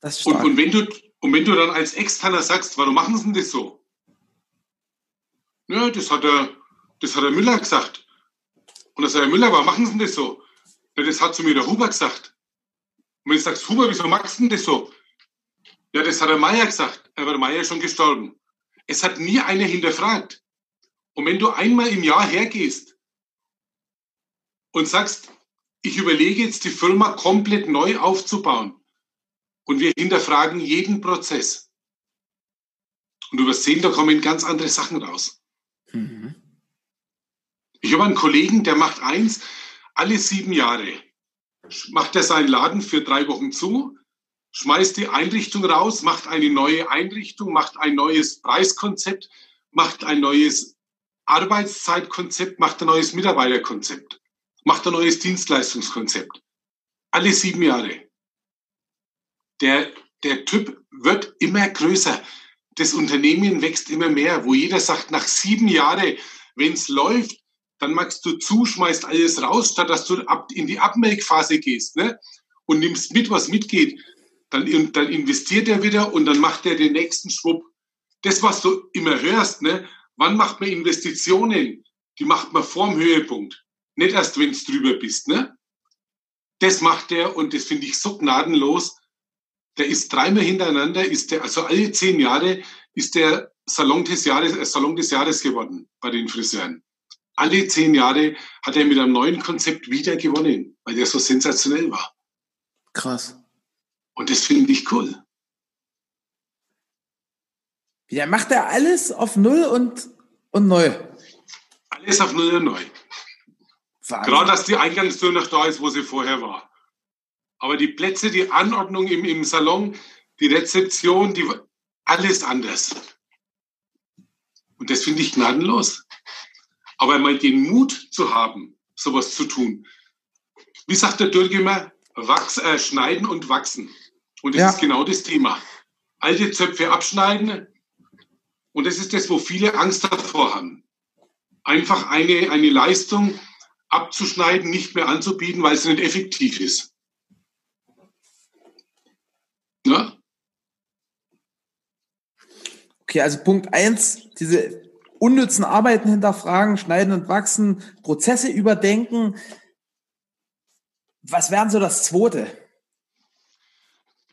Speaker 1: Das
Speaker 2: und, und, wenn du, und wenn du dann als Externer sagst, warum machen sie denn das so? Ja, das hat der, das hat der Müller gesagt. Und dann sagt der Müller, warum machen Sie denn das so? Ja, das hat zu mir der Huber gesagt. Und wenn du sagst, Huber, wieso machst du denn das so? Ja, das hat der Meier gesagt. Aber der Meier ist schon gestorben. Es hat nie einer hinterfragt. Und wenn du einmal im Jahr hergehst und sagst, ich überlege jetzt die Firma komplett neu aufzubauen und wir hinterfragen jeden Prozess. Und du wirst sehen, da kommen ganz andere Sachen raus. Mhm. Ich habe einen Kollegen, der macht eins, alle sieben Jahre macht er seinen Laden für drei Wochen zu, schmeißt die Einrichtung raus, macht eine neue Einrichtung, macht ein neues Preiskonzept, macht ein neues Arbeitszeitkonzept, macht ein neues Mitarbeiterkonzept, macht ein neues Dienstleistungskonzept. Alle sieben Jahre. Der, der Typ wird immer größer. Das Unternehmen wächst immer mehr, wo jeder sagt, nach sieben Jahren, wenn es läuft, dann machst du zu, schmeißt alles raus, statt dass du in die Abmelkphase gehst ne? und nimmst mit, was mitgeht. Dann, dann investiert er wieder und dann macht er den nächsten Schwupp. Das, was du immer hörst, ne? wann macht man Investitionen? Die macht man vorm Höhepunkt, nicht erst, wenn du drüber bist. Ne? Das macht er und das finde ich so gnadenlos. Der ist dreimal hintereinander, ist der, also alle zehn Jahre ist der Salon des Jahres, äh, Salon des Jahres geworden bei den Friseuren alle zehn Jahre hat er mit einem neuen Konzept wieder gewonnen, weil der so sensationell war.
Speaker 1: Krass.
Speaker 2: Und das finde ich cool.
Speaker 1: Ja, macht er alles auf Null und, und neu?
Speaker 2: Alles auf Null und neu. Wahnsinn. Gerade, dass die Eingangstür noch da ist, wo sie vorher war. Aber die Plätze, die Anordnung im, im Salon, die Rezeption, die, alles anders. Und das finde ich gnadenlos. Aber mal den Mut zu haben, sowas zu tun. Wie sagt der Dürr immer, wachs, äh, schneiden und wachsen. Und das ja. ist genau das Thema. Alte Zöpfe abschneiden. Und das ist das, wo viele Angst davor haben. Einfach eine, eine Leistung abzuschneiden, nicht mehr anzubieten, weil sie nicht effektiv ist.
Speaker 1: Ja? Okay, also Punkt eins, diese unnützen Arbeiten hinterfragen, schneiden und wachsen, Prozesse überdenken. Was wären so das Zweite?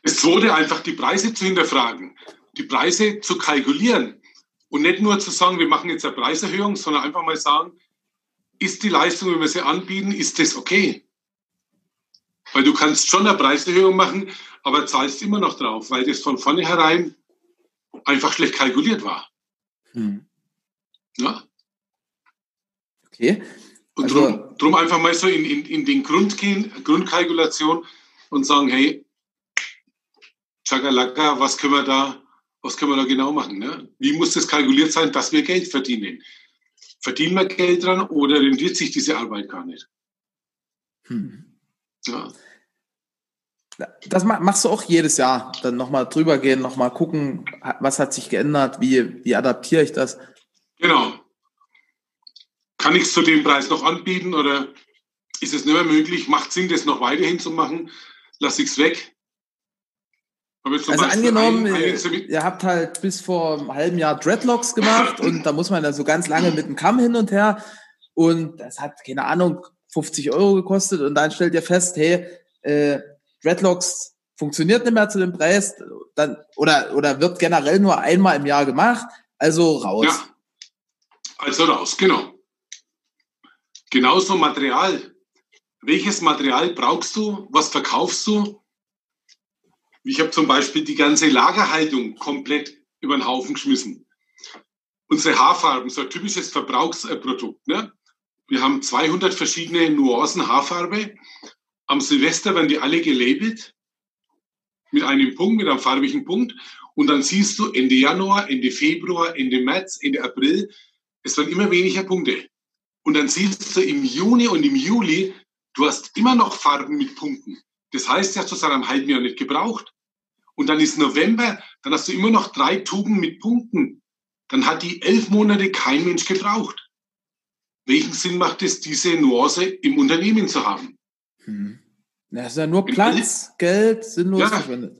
Speaker 2: Das Zweite, einfach die Preise zu hinterfragen, die Preise zu kalkulieren und nicht nur zu sagen, wir machen jetzt eine Preiserhöhung, sondern einfach mal sagen, ist die Leistung, wenn wir sie anbieten, ist das okay? Weil du kannst schon eine Preiserhöhung machen, aber zahlst immer noch drauf, weil das von vornherein einfach schlecht kalkuliert war. Hm. Ja.
Speaker 1: Okay.
Speaker 2: Und also, drum, drum, einfach mal so in, in, in den Grund gehen, Grundkalkulation und sagen, hey, Chakalaka, was können wir da, was können wir da genau machen? Ne? Wie muss das kalkuliert sein, dass wir Geld verdienen? Verdienen wir Geld dran oder rendiert sich diese Arbeit gar nicht? Hm.
Speaker 1: Ja. Das machst du auch jedes Jahr. Dann nochmal drüber gehen, nochmal gucken, was hat sich geändert, wie, wie adaptiere ich das?
Speaker 2: Genau. Kann ich es zu dem Preis noch anbieten oder ist es nicht mehr möglich? Macht Sinn, das noch weiterhin zu machen? Lass ich es weg?
Speaker 1: Also angenommen, ein, ein ihr habt halt bis vor einem halben Jahr Dreadlocks gemacht und da muss man da so ganz lange mit dem Kamm hin und her und das hat, keine Ahnung, 50 Euro gekostet und dann stellt ihr fest, hey, äh, Dreadlocks funktioniert nicht mehr zu dem Preis dann, oder, oder wird generell nur einmal im Jahr gemacht, also raus. Ja.
Speaker 2: Also raus, genau. Genauso Material. Welches Material brauchst du? Was verkaufst du? Ich habe zum Beispiel die ganze Lagerhaltung komplett über den Haufen geschmissen. Unsere Haarfarben, so ein typisches Verbrauchsprodukt. Ne? Wir haben 200 verschiedene Nuancen Haarfarbe. Am Silvester werden die alle gelabelt mit einem Punkt, mit einem farbigen Punkt. Und dann siehst du Ende Januar, Ende Februar, Ende März, Ende April, es werden immer weniger Punkte. Und dann siehst du im Juni und im Juli, du hast immer noch Farben mit Punkten. Das heißt, hast das seit einem halben Jahr nicht gebraucht. Und dann ist November, dann hast du immer noch drei Tuben mit Punkten. Dann hat die elf Monate kein Mensch gebraucht. Welchen Sinn macht es, diese Nuance im Unternehmen zu haben?
Speaker 1: Hm. Das ist ja nur Platz, Geld, sinnlos ja, verschwendet.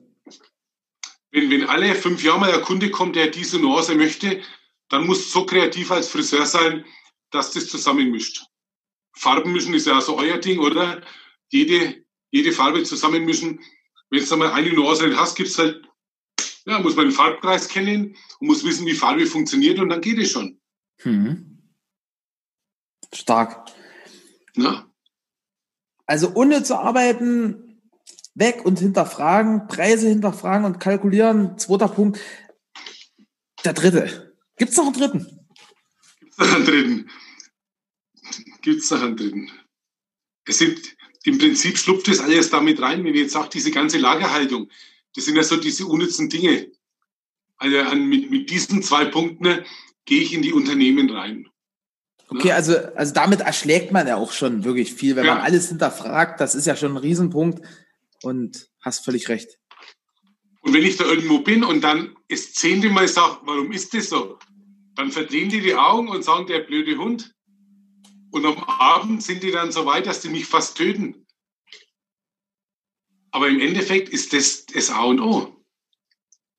Speaker 2: Wenn, wenn alle fünf Jahre mal ein Kunde kommt, der diese Nuance möchte, dann musst du so kreativ als Friseur sein, dass das zusammenmischt. Farben mischen ist ja so euer Ding, oder? Jede, jede Farbe zusammenmischen. Wenn du mal eine Nuance nicht hast, gibt's halt, ja, muss man den Farbkreis kennen und muss wissen, wie Farbe funktioniert und dann geht es schon. Hm.
Speaker 1: Stark. Na? Also ohne zu arbeiten, weg und hinterfragen, Preise hinterfragen und kalkulieren. Zweiter Punkt. Der dritte. Gibt es noch einen dritten?
Speaker 2: Gibt es noch einen dritten? Gibt es noch einen dritten? Es sind, im Prinzip schlupft das alles damit rein, wenn ich jetzt sage, diese ganze Lagerhaltung, das sind ja so diese unnützen Dinge. Also an, mit, mit diesen zwei Punkten gehe ich in die Unternehmen rein.
Speaker 1: Okay, also, also damit erschlägt man ja auch schon wirklich viel, wenn ja. man alles hinterfragt. Das ist ja schon ein Riesenpunkt und hast völlig recht.
Speaker 2: Und wenn ich da irgendwo bin und dann das zehnte Mal sage, warum ist das so? Dann verdrehen die die Augen und sagen, der blöde Hund. Und am Abend sind die dann so weit, dass die mich fast töten. Aber im Endeffekt ist das das A und O.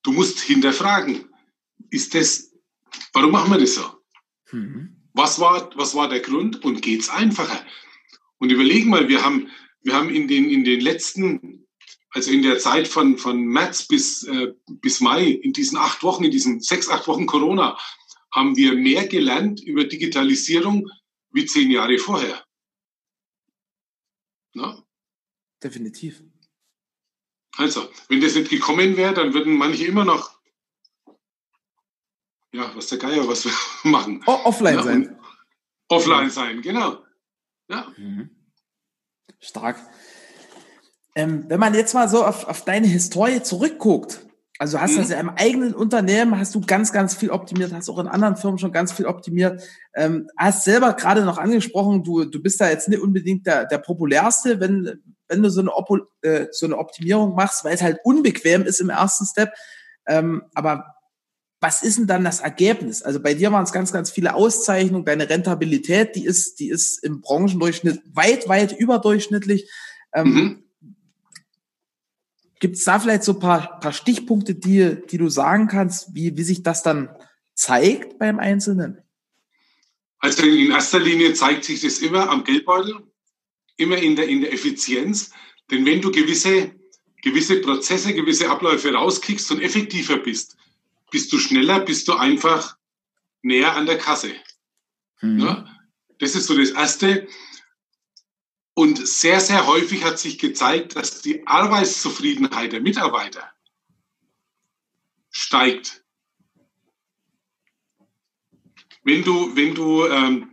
Speaker 2: Du musst hinterfragen, ist das, warum machen wir das so? Mhm. Was, war, was war der Grund und geht es einfacher? Und überlegen mal, wir haben, wir haben in den, in den letzten also in der Zeit von, von März bis, äh, bis Mai, in diesen acht Wochen, in diesen sechs, acht Wochen Corona, haben wir mehr gelernt über Digitalisierung wie zehn Jahre vorher.
Speaker 1: Na? Definitiv.
Speaker 2: Also, wenn das nicht gekommen wäre, dann würden manche immer noch, ja, was der Geier, was wir machen.
Speaker 1: O offline ja, sein.
Speaker 2: Offline sein, genau. Ja. Mhm.
Speaker 1: Stark. Ähm, wenn man jetzt mal so auf, auf deine Historie zurückguckt, also hast mhm. das ja im eigenen Unternehmen, hast du ganz, ganz viel optimiert, hast auch in anderen Firmen schon ganz viel optimiert. Ähm, hast selber gerade noch angesprochen, du, du bist da jetzt nicht unbedingt der, der populärste, wenn, wenn du so eine, Opo, äh, so eine Optimierung machst, weil es halt unbequem ist im ersten Step. Ähm, aber was ist denn dann das Ergebnis? Also bei dir waren es ganz, ganz viele Auszeichnungen. Deine Rentabilität, die ist, die ist im Branchendurchschnitt weit, weit überdurchschnittlich. Ähm, mhm. Gibt es da vielleicht so ein paar, paar Stichpunkte, die, die du sagen kannst, wie, wie sich das dann zeigt beim Einzelnen?
Speaker 2: Also in erster Linie zeigt sich das immer am Geldbeutel, immer in der, in der Effizienz. Denn wenn du gewisse, gewisse Prozesse, gewisse Abläufe rauskickst und effektiver bist, bist du schneller, bist du einfach näher an der Kasse. Mhm. Ja? Das ist so das Erste. Und sehr, sehr häufig hat sich gezeigt, dass die Arbeitszufriedenheit der Mitarbeiter steigt. Wenn du, wenn du, ähm,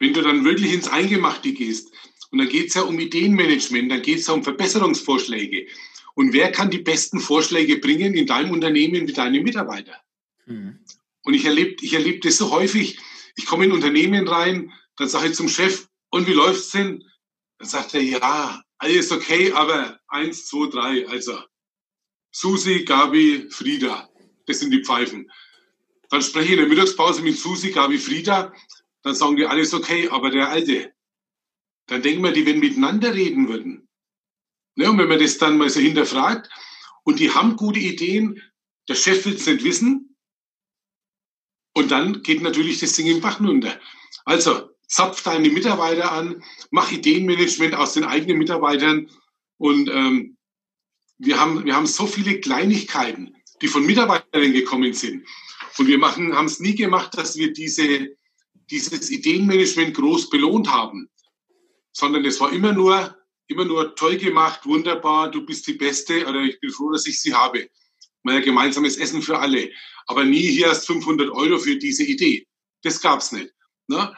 Speaker 2: wenn du dann wirklich ins Eingemachte gehst, und dann geht es ja um Ideenmanagement, dann geht es ja um Verbesserungsvorschläge. Und wer kann die besten Vorschläge bringen in deinem Unternehmen wie deine Mitarbeiter? Mhm. Und ich erlebe ich erleb das so häufig. Ich komme in Unternehmen rein, dann sage ich zum Chef, und wie läuft's denn? Dann sagt er, ja, alles okay, aber eins, zwei, drei, also Susi, Gabi, Frieda, das sind die Pfeifen. Dann spreche ich in der Mittagspause mit Susi, Gabi, Frieda, dann sagen die alles okay, aber der Alte. Dann denken wir, die wenn miteinander reden würden. Ne, und wenn man das dann mal so hinterfragt, und die haben gute Ideen, der Chef will es nicht wissen, und dann geht natürlich das Ding im Bach runter. Also, zapf deine Mitarbeiter an, mach Ideenmanagement aus den eigenen Mitarbeitern und ähm, wir haben, wir haben so viele Kleinigkeiten, die von Mitarbeitern gekommen sind. Und wir haben es nie gemacht, dass wir diese, dieses Ideenmanagement groß belohnt haben, sondern es war immer nur, immer nur toll gemacht, wunderbar, du bist die Beste oder ich bin froh, dass ich sie habe. Mal ein gemeinsames Essen für alle. Aber nie hier hast 500 Euro für diese Idee. Das gab's nicht. Ne?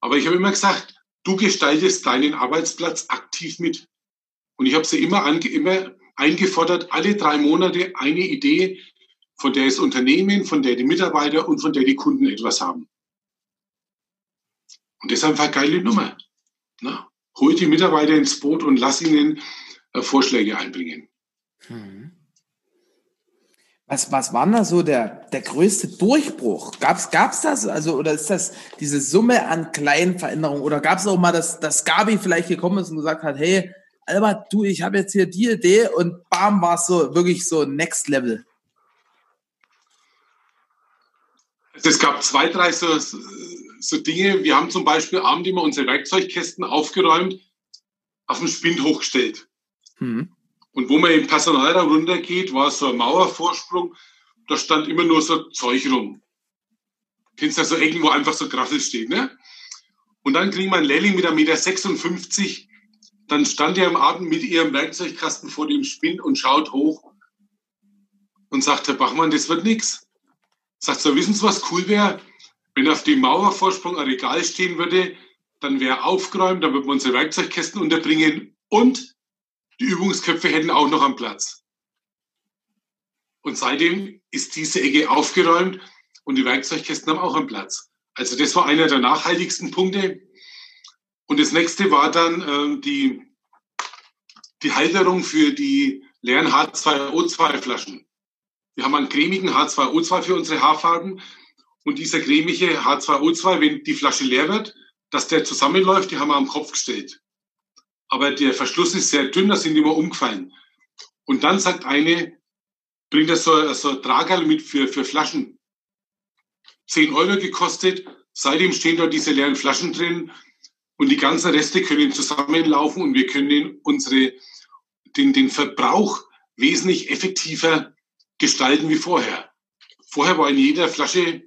Speaker 2: Aber ich habe immer gesagt, du gestaltest deinen Arbeitsplatz aktiv mit. Und ich habe sie immer, ange, immer eingefordert, alle drei Monate eine Idee, von der das Unternehmen, von der die Mitarbeiter und von der die Kunden etwas haben. Und das ist einfach eine geile Nummer. Na, hol die Mitarbeiter ins Boot und lass ihnen äh, Vorschläge einbringen. Hm.
Speaker 1: Was, was war da so der, der größte Durchbruch? Gab's, gab's das? Also, oder ist das diese Summe an kleinen Veränderungen? Oder gab es auch mal, dass, dass Gabi vielleicht gekommen ist und gesagt hat, hey, Albert, du, ich habe jetzt hier die Idee und bam, war es so wirklich so Next Level.
Speaker 2: Also es gab zwei, drei so, so Dinge. Wir haben zum Beispiel abend immer unsere Werkzeugkästen aufgeräumt, auf den Spind hochgestellt. Mhm. Und wo man im Personalraum runtergeht, war so ein Mauervorsprung. Da stand immer nur so Zeug rum. Kennst du so Ecken, wo einfach so Graffel steht, ne? Und dann wir einen Lehrling mit 1,56 Meter. Dann stand er am Abend mit ihrem Werkzeugkasten vor dem Spind und schaut hoch und sagt, Herr Bachmann, das wird nichts. Sagt so, wissen Sie, was cool wäre? Wenn auf dem Mauervorsprung ein Regal stehen würde, dann wäre aufgeräumt, dann würden wir unsere Werkzeugkästen unterbringen und die Übungsköpfe hätten auch noch einen Platz. Und seitdem ist diese Ecke aufgeräumt und die Werkzeugkästen haben auch einen Platz. Also das war einer der nachhaltigsten Punkte. Und das nächste war dann äh, die, die Halterung für die leeren H2O2-Flaschen. Wir haben einen cremigen H2O2 für unsere Haarfarben. Und dieser cremige H2O2, wenn die Flasche leer wird, dass der zusammenläuft, die haben wir am Kopf gestellt. Aber der Verschluss ist sehr dünn, da sind immer umgefallen. Und dann sagt eine, bringt er so, so ein Tragerl mit für, für Flaschen. 10 Euro gekostet. Seitdem stehen dort diese leeren Flaschen drin. Und die ganzen Reste können zusammenlaufen und wir können unsere, den, den Verbrauch wesentlich effektiver gestalten wie vorher. Vorher war in jeder Flasche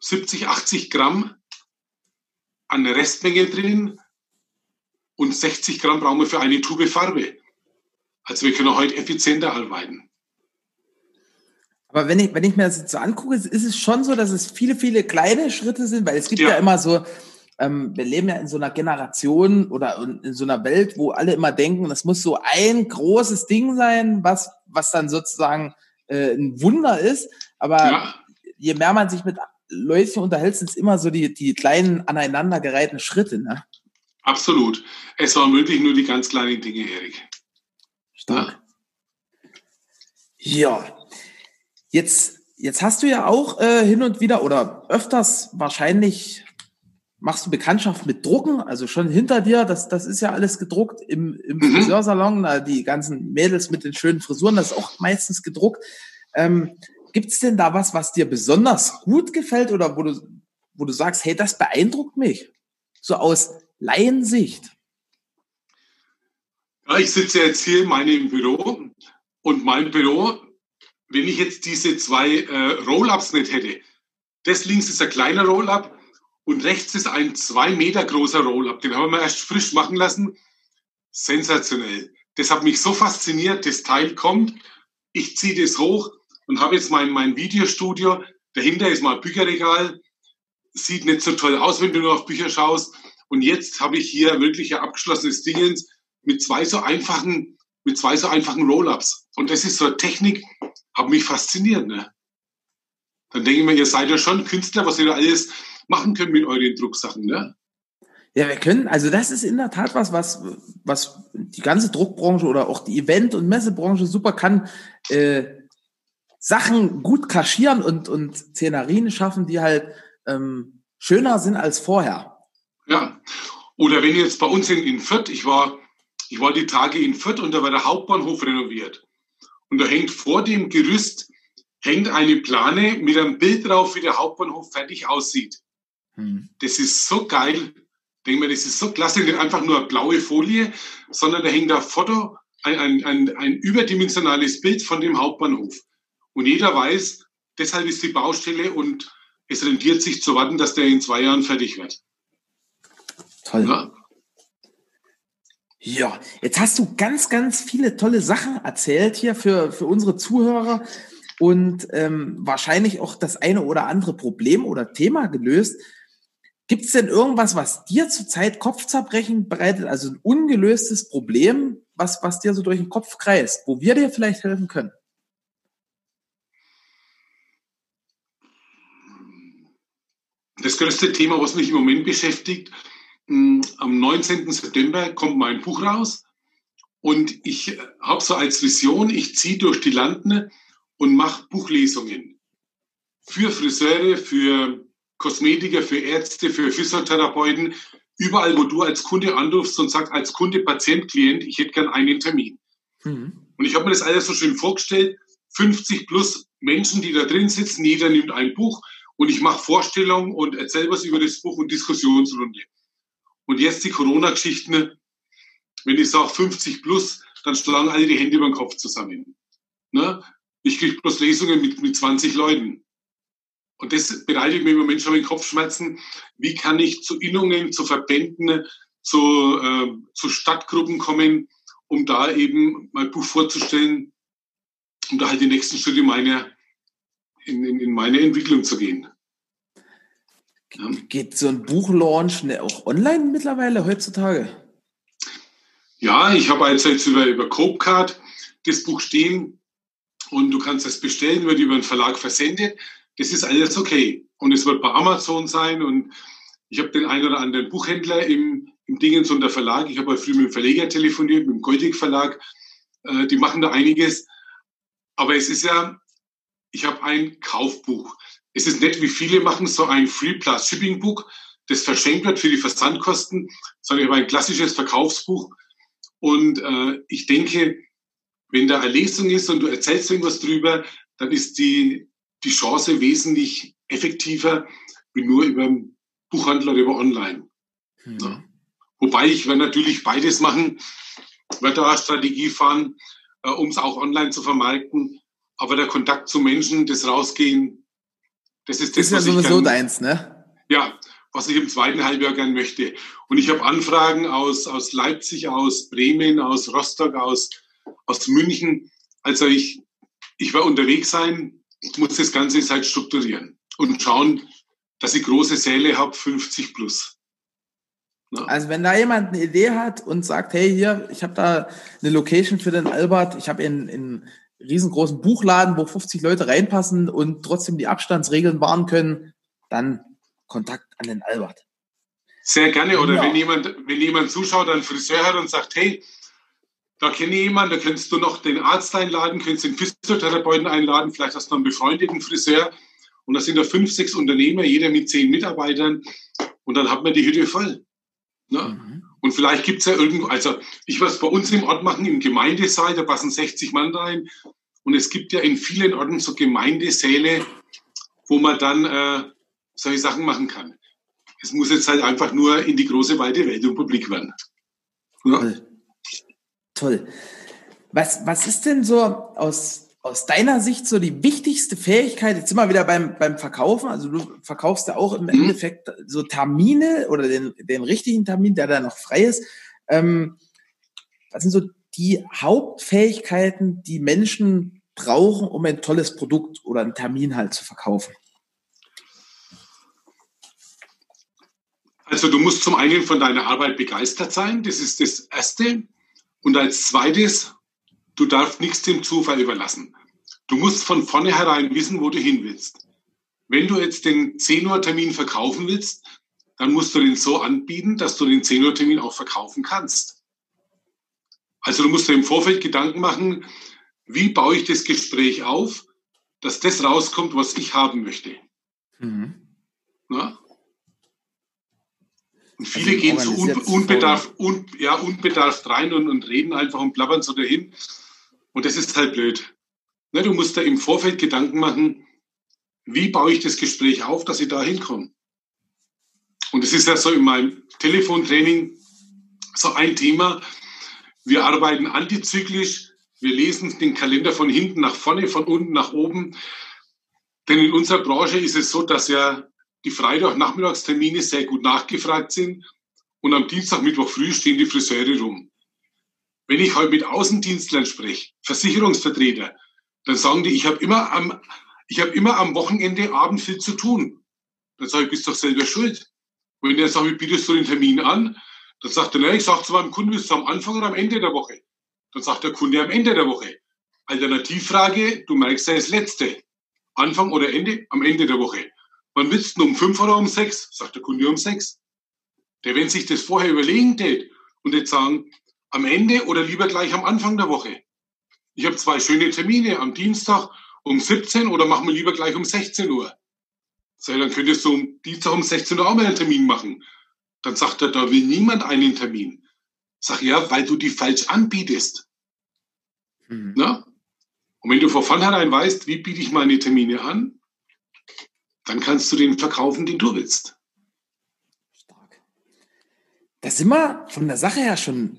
Speaker 2: 70, 80 Gramm an Restmenge drin und 60 Gramm brauchen wir für eine Tube Farbe. Also wir können heute effizienter arbeiten.
Speaker 1: Aber wenn ich, wenn ich mir das so angucke, ist es schon so, dass es viele, viele kleine Schritte sind, weil es gibt ja, ja immer so, ähm, wir leben ja in so einer Generation oder in so einer Welt, wo alle immer denken, das muss so ein großes Ding sein, was, was dann sozusagen äh, ein Wunder ist. Aber ja. je mehr man sich mit Leuten unterhält, sind es immer so die, die kleinen aneinandergereihten Schritte. Ne?
Speaker 2: Absolut. Es waren wirklich nur die ganz kleinen Dinge, Erik.
Speaker 1: Stark. Ja. Jetzt, jetzt hast du ja auch äh, hin und wieder oder öfters wahrscheinlich machst du Bekanntschaft mit Drucken, also schon hinter dir, das, das ist ja alles gedruckt im, im mhm. Friseursalon, die ganzen Mädels mit den schönen Frisuren, das ist auch meistens gedruckt. Ähm, Gibt es denn da was, was dir besonders gut gefällt oder wo du, wo du sagst, hey, das beeindruckt mich? So aus Laiensicht.
Speaker 2: Ja, ich sitze jetzt hier in meinem Büro und mein Büro, wenn ich jetzt diese zwei äh, Roll-Ups nicht hätte, das links ist ein kleiner Roll-Up und rechts ist ein zwei Meter großer Roll-Up. Den haben wir erst frisch machen lassen. Sensationell. Das hat mich so fasziniert. Das Teil kommt, ich ziehe das hoch und habe jetzt mein, mein Videostudio. Dahinter ist mal ein Bücherregal. Sieht nicht so toll aus, wenn du nur auf Bücher schaust. Und jetzt habe ich hier wirklich ein abgeschlossenes Dingens mit zwei so einfachen, mit zwei so einfachen Roll-Ups. Und das ist so eine Technik, hat mich fasziniert. Ne? Dann denke ich mir, ihr seid ja schon Künstler, was ihr da alles machen könnt mit euren Drucksachen. Ne?
Speaker 1: Ja, wir können, also das ist in der Tat was, was, was die ganze Druckbranche oder auch die Event- und Messebranche super kann. Äh, Sachen gut kaschieren und, und Szenarien schaffen, die halt ähm, schöner sind als vorher.
Speaker 2: Ja. Oder wenn jetzt bei uns in, in Fürth, ich war, ich war die Tage in Fürth und da war der Hauptbahnhof renoviert. Und da hängt vor dem Gerüst hängt eine Plane mit einem Bild drauf, wie der Hauptbahnhof fertig aussieht. Hm. Das ist so geil. Denke mir, das ist so klasse, nicht einfach nur eine blaue Folie, sondern da hängt ein Foto, ein, ein, ein, ein überdimensionales Bild von dem Hauptbahnhof. Und jeder weiß, deshalb ist die Baustelle und es rentiert sich zu warten, dass der in zwei Jahren fertig wird.
Speaker 1: Toll. Ja. Ja, jetzt hast du ganz, ganz viele tolle Sachen erzählt hier für, für unsere Zuhörer und ähm, wahrscheinlich auch das eine oder andere Problem oder Thema gelöst. Gibt es denn irgendwas, was dir zurzeit Kopfzerbrechen bereitet, also ein ungelöstes Problem, was, was dir so durch den Kopf kreist, wo wir dir vielleicht helfen können?
Speaker 2: Das größte Thema, was mich im Moment beschäftigt, am 19. September kommt mein Buch raus und ich habe so als Vision, ich ziehe durch die Landen und mache Buchlesungen für Friseure, für Kosmetiker, für Ärzte, für Physiotherapeuten, überall, wo du als Kunde anrufst und sagst, als Kunde, Patient, Klient, ich hätte gern einen Termin. Mhm. Und ich habe mir das alles so schön vorgestellt, 50 plus Menschen, die da drin sitzen, jeder nimmt ein Buch und ich mache Vorstellungen und erzähle was über das Buch und Diskussionsrunde. Und jetzt die Corona-Geschichten, wenn ich sage 50 plus, dann schlagen alle die Hände über den Kopf zusammen. Ne? Ich kriege bloß Lesungen mit, mit 20 Leuten. Und das bereitet mir im Moment schon den Kopfschmerzen. Wie kann ich zu Innungen, zu Verbänden, zu, äh, zu Stadtgruppen kommen, um da eben mein Buch vorzustellen, um da halt die nächsten Schritte meiner, in, in, in meine Entwicklung zu gehen.
Speaker 1: Geht so ein Buchlaunch ne, auch online mittlerweile heutzutage?
Speaker 2: Ja, ich habe jetzt, über, über Copecard das Buch stehen und du kannst es bestellen, wird über einen Verlag versendet. Das ist alles okay. Und es wird bei Amazon sein und ich habe den einen oder anderen Buchhändler im, im Dingens und der Verlag. Ich habe früher mit dem Verleger telefoniert, mit dem Goldig Verlag. Äh, die machen da einiges. Aber es ist ja, ich habe ein Kaufbuch. Es ist nicht, wie viele machen, so ein Free Plus Shipping Buch, das verschenkt wird für die Versandkosten, sondern ich habe ein klassisches Verkaufsbuch. Und äh, ich denke, wenn da eine Lesung ist und du erzählst irgendwas drüber, dann ist die, die Chance wesentlich effektiver wie nur über einen Buchhandel oder über online. Mhm. Ja. Wobei ich werde natürlich beides machen, werde da eine Strategie fahren, äh, um es auch online zu vermarkten. Aber der Kontakt zu Menschen, das Rausgehen, das ist das,
Speaker 1: ist ja was sowieso gern, deins, ne?
Speaker 2: Ja, was ich im zweiten Halbjahr gern möchte. Und ich habe Anfragen aus, aus Leipzig, aus Bremen, aus Rostock, aus, aus München. Also ich, ich werde unterwegs sein, ich muss das Ganze jetzt halt strukturieren und schauen, dass ich große Säle habe, 50 plus.
Speaker 1: Ja. Also wenn da jemand eine Idee hat und sagt, hey, hier, ich habe da eine Location für den Albert, ich habe in, in riesengroßen Buchladen, wo 50 Leute reinpassen und trotzdem die Abstandsregeln wahren können, dann Kontakt an den Albert.
Speaker 2: Sehr gerne. Oder ja. wenn jemand, wenn jemand zuschaut, einen Friseur hat und sagt, hey, da kenne ich jemanden, da könntest du noch den Arzt einladen, könntest den Physiotherapeuten einladen, vielleicht hast du noch einen befreundeten Friseur. Und da sind da fünf, sechs Unternehmer, jeder mit zehn Mitarbeitern. Und dann hat man die Hütte voll. Ne? Mhm. Und vielleicht gibt es ja irgendwo, also ich was bei uns im Ort machen, im Gemeindesaal, da passen 60 Mann rein. Und es gibt ja in vielen Orten so Gemeindesäle, wo man dann äh, solche Sachen machen kann. Es muss jetzt halt einfach nur in die große, weite Welt und publik werden.
Speaker 1: Ja. Toll. Toll. Was, was ist denn so aus, aus deiner Sicht so die wichtigste Fähigkeit? Jetzt sind wir wieder beim, beim Verkaufen. Also du verkaufst ja auch im mhm. Endeffekt so Termine oder den, den richtigen Termin, der da noch frei ist. Ähm, was sind so die Hauptfähigkeiten, die Menschen brauchen, um ein tolles Produkt oder einen Termin halt zu verkaufen?
Speaker 2: Also du musst zum einen von deiner Arbeit begeistert sein, das ist das Erste. Und als zweites, du darfst nichts dem Zufall überlassen. Du musst von vornherein wissen, wo du hin willst. Wenn du jetzt den 10 Uhr Termin verkaufen willst, dann musst du den so anbieten, dass du den 10 Uhr Termin auch verkaufen kannst. Also du musst dir im Vorfeld Gedanken machen, wie baue ich das Gespräch auf, dass das rauskommt, was ich haben möchte. Mhm. Na? Und viele also gehen so un, unbedarft, un, ja, unbedarft rein und, und reden einfach und plappern so dahin. Und das ist halt blöd. Ne, du musst da im Vorfeld Gedanken machen, wie baue ich das Gespräch auf, dass ich da hinkomme. Und das ist ja so in meinem Telefontraining so ein Thema. Wir arbeiten antizyklisch. Wir lesen den Kalender von hinten nach vorne, von unten nach oben. Denn in unserer Branche ist es so, dass ja die Freitag-Nachmittagstermine sehr gut nachgefragt sind und am Dienstag, Mittwoch früh stehen die Friseure rum. Wenn ich heute mit Außendienstlern spreche, Versicherungsvertreter, dann sagen die, ich habe immer am, ich habe immer am Wochenende Abend viel zu tun. Dann sage ich, bist doch selber schuld. Und wenn der sagt, wie bietest du den Termin an? Dann sagt er, ne, ich sage zu meinem Kunden, bist du am Anfang oder am Ende der Woche? Dann sagt der Kunde am Ende der Woche. Alternativfrage, du merkst ja das Letzte. Anfang oder Ende? Am Ende der Woche. Wann willst du um fünf oder um sechs? Sagt der Kunde um sechs. Der, wenn sich das vorher überlegen tät und jetzt sagen, am Ende oder lieber gleich am Anfang der Woche. Ich habe zwei schöne Termine am Dienstag um 17 oder machen wir lieber gleich um 16 Uhr. Sag, dann könntest du am Dienstag um 16 Uhr auch mal einen Termin machen. Dann sagt er, da will niemand einen Termin. Sag ja, weil du die falsch anbietest. Mhm. Na? Und wenn du von vornherein weißt, wie biete ich meine Termine an, dann kannst du den verkaufen, den du willst.
Speaker 1: Stark. Da sind wir von der Sache her schon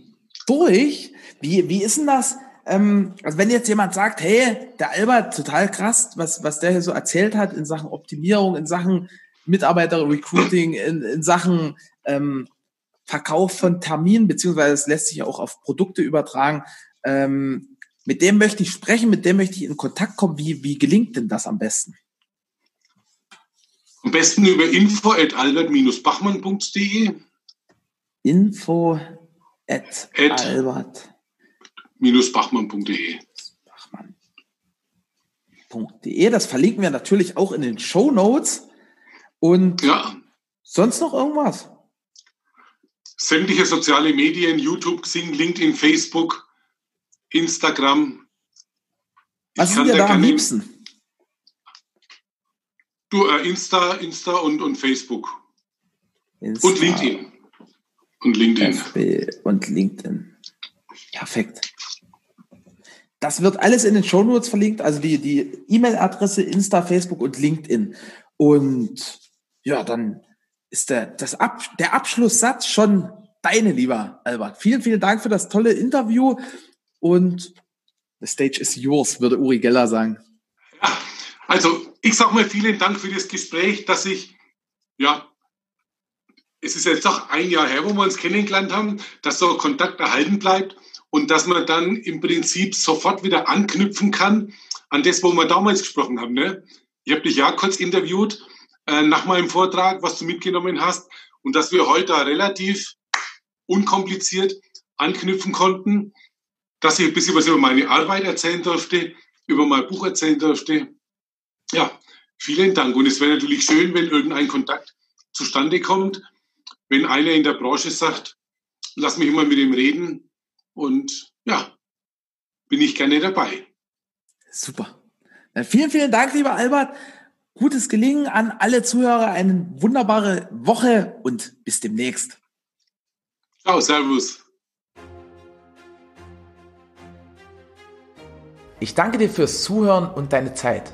Speaker 1: durch. Wie, wie ist denn das? Ähm, also wenn jetzt jemand sagt, hey, der Albert, total krass, was, was der hier so erzählt hat in Sachen Optimierung, in Sachen Mitarbeiter-Recruiting, in, in Sachen ähm, Verkauf von Terminen, beziehungsweise es lässt sich auch auf Produkte übertragen. Ähm, mit dem möchte ich sprechen, mit dem möchte ich in Kontakt kommen. Wie, wie gelingt denn das am besten?
Speaker 2: Am besten über info at albert-bachmann.de.
Speaker 1: Info at, at albert-bachmann.de. Bachmann.de. Das verlinken wir natürlich auch in den Show Notes. Und ja. sonst noch irgendwas?
Speaker 2: Sämtliche soziale Medien, YouTube, Xing, LinkedIn, Facebook, Instagram.
Speaker 1: Was sind dir da am liebsten?
Speaker 2: Du, äh, Insta, Insta und, und Facebook. Insta. Und LinkedIn.
Speaker 1: Und LinkedIn. FB und LinkedIn. Perfekt. Das wird alles in den Show Notes verlinkt, also die, die E-Mail-Adresse, Insta, Facebook und LinkedIn. Und ja, dann ist der, das Ab, der Abschlusssatz schon deine, lieber Albert. Vielen, vielen Dank für das tolle Interview und the stage is yours, würde Uri Geller sagen.
Speaker 2: Ja, also ich sage mal vielen Dank für das Gespräch, dass ich, ja, es ist jetzt doch ein Jahr her, wo wir uns kennengelernt haben, dass so Kontakt erhalten bleibt und dass man dann im Prinzip sofort wieder anknüpfen kann an das, wo wir damals gesprochen haben. Ne? Ich habe dich ja kurz interviewt äh, nach meinem Vortrag, was du mitgenommen hast und dass wir heute relativ unkompliziert anknüpfen konnten, dass ich ein bisschen was über meine Arbeit erzählen durfte, über mein Buch erzählen durfte. Ja, vielen Dank. Und es wäre natürlich schön, wenn irgendein Kontakt zustande kommt, wenn einer in der Branche sagt, lass mich mal mit ihm reden. Und ja, bin ich gerne dabei.
Speaker 1: Super. Dann vielen, vielen Dank, lieber Albert. Gutes Gelingen an alle Zuhörer, eine wunderbare Woche und bis demnächst.
Speaker 2: Ciao, Servus.
Speaker 1: Ich danke dir fürs Zuhören und deine Zeit.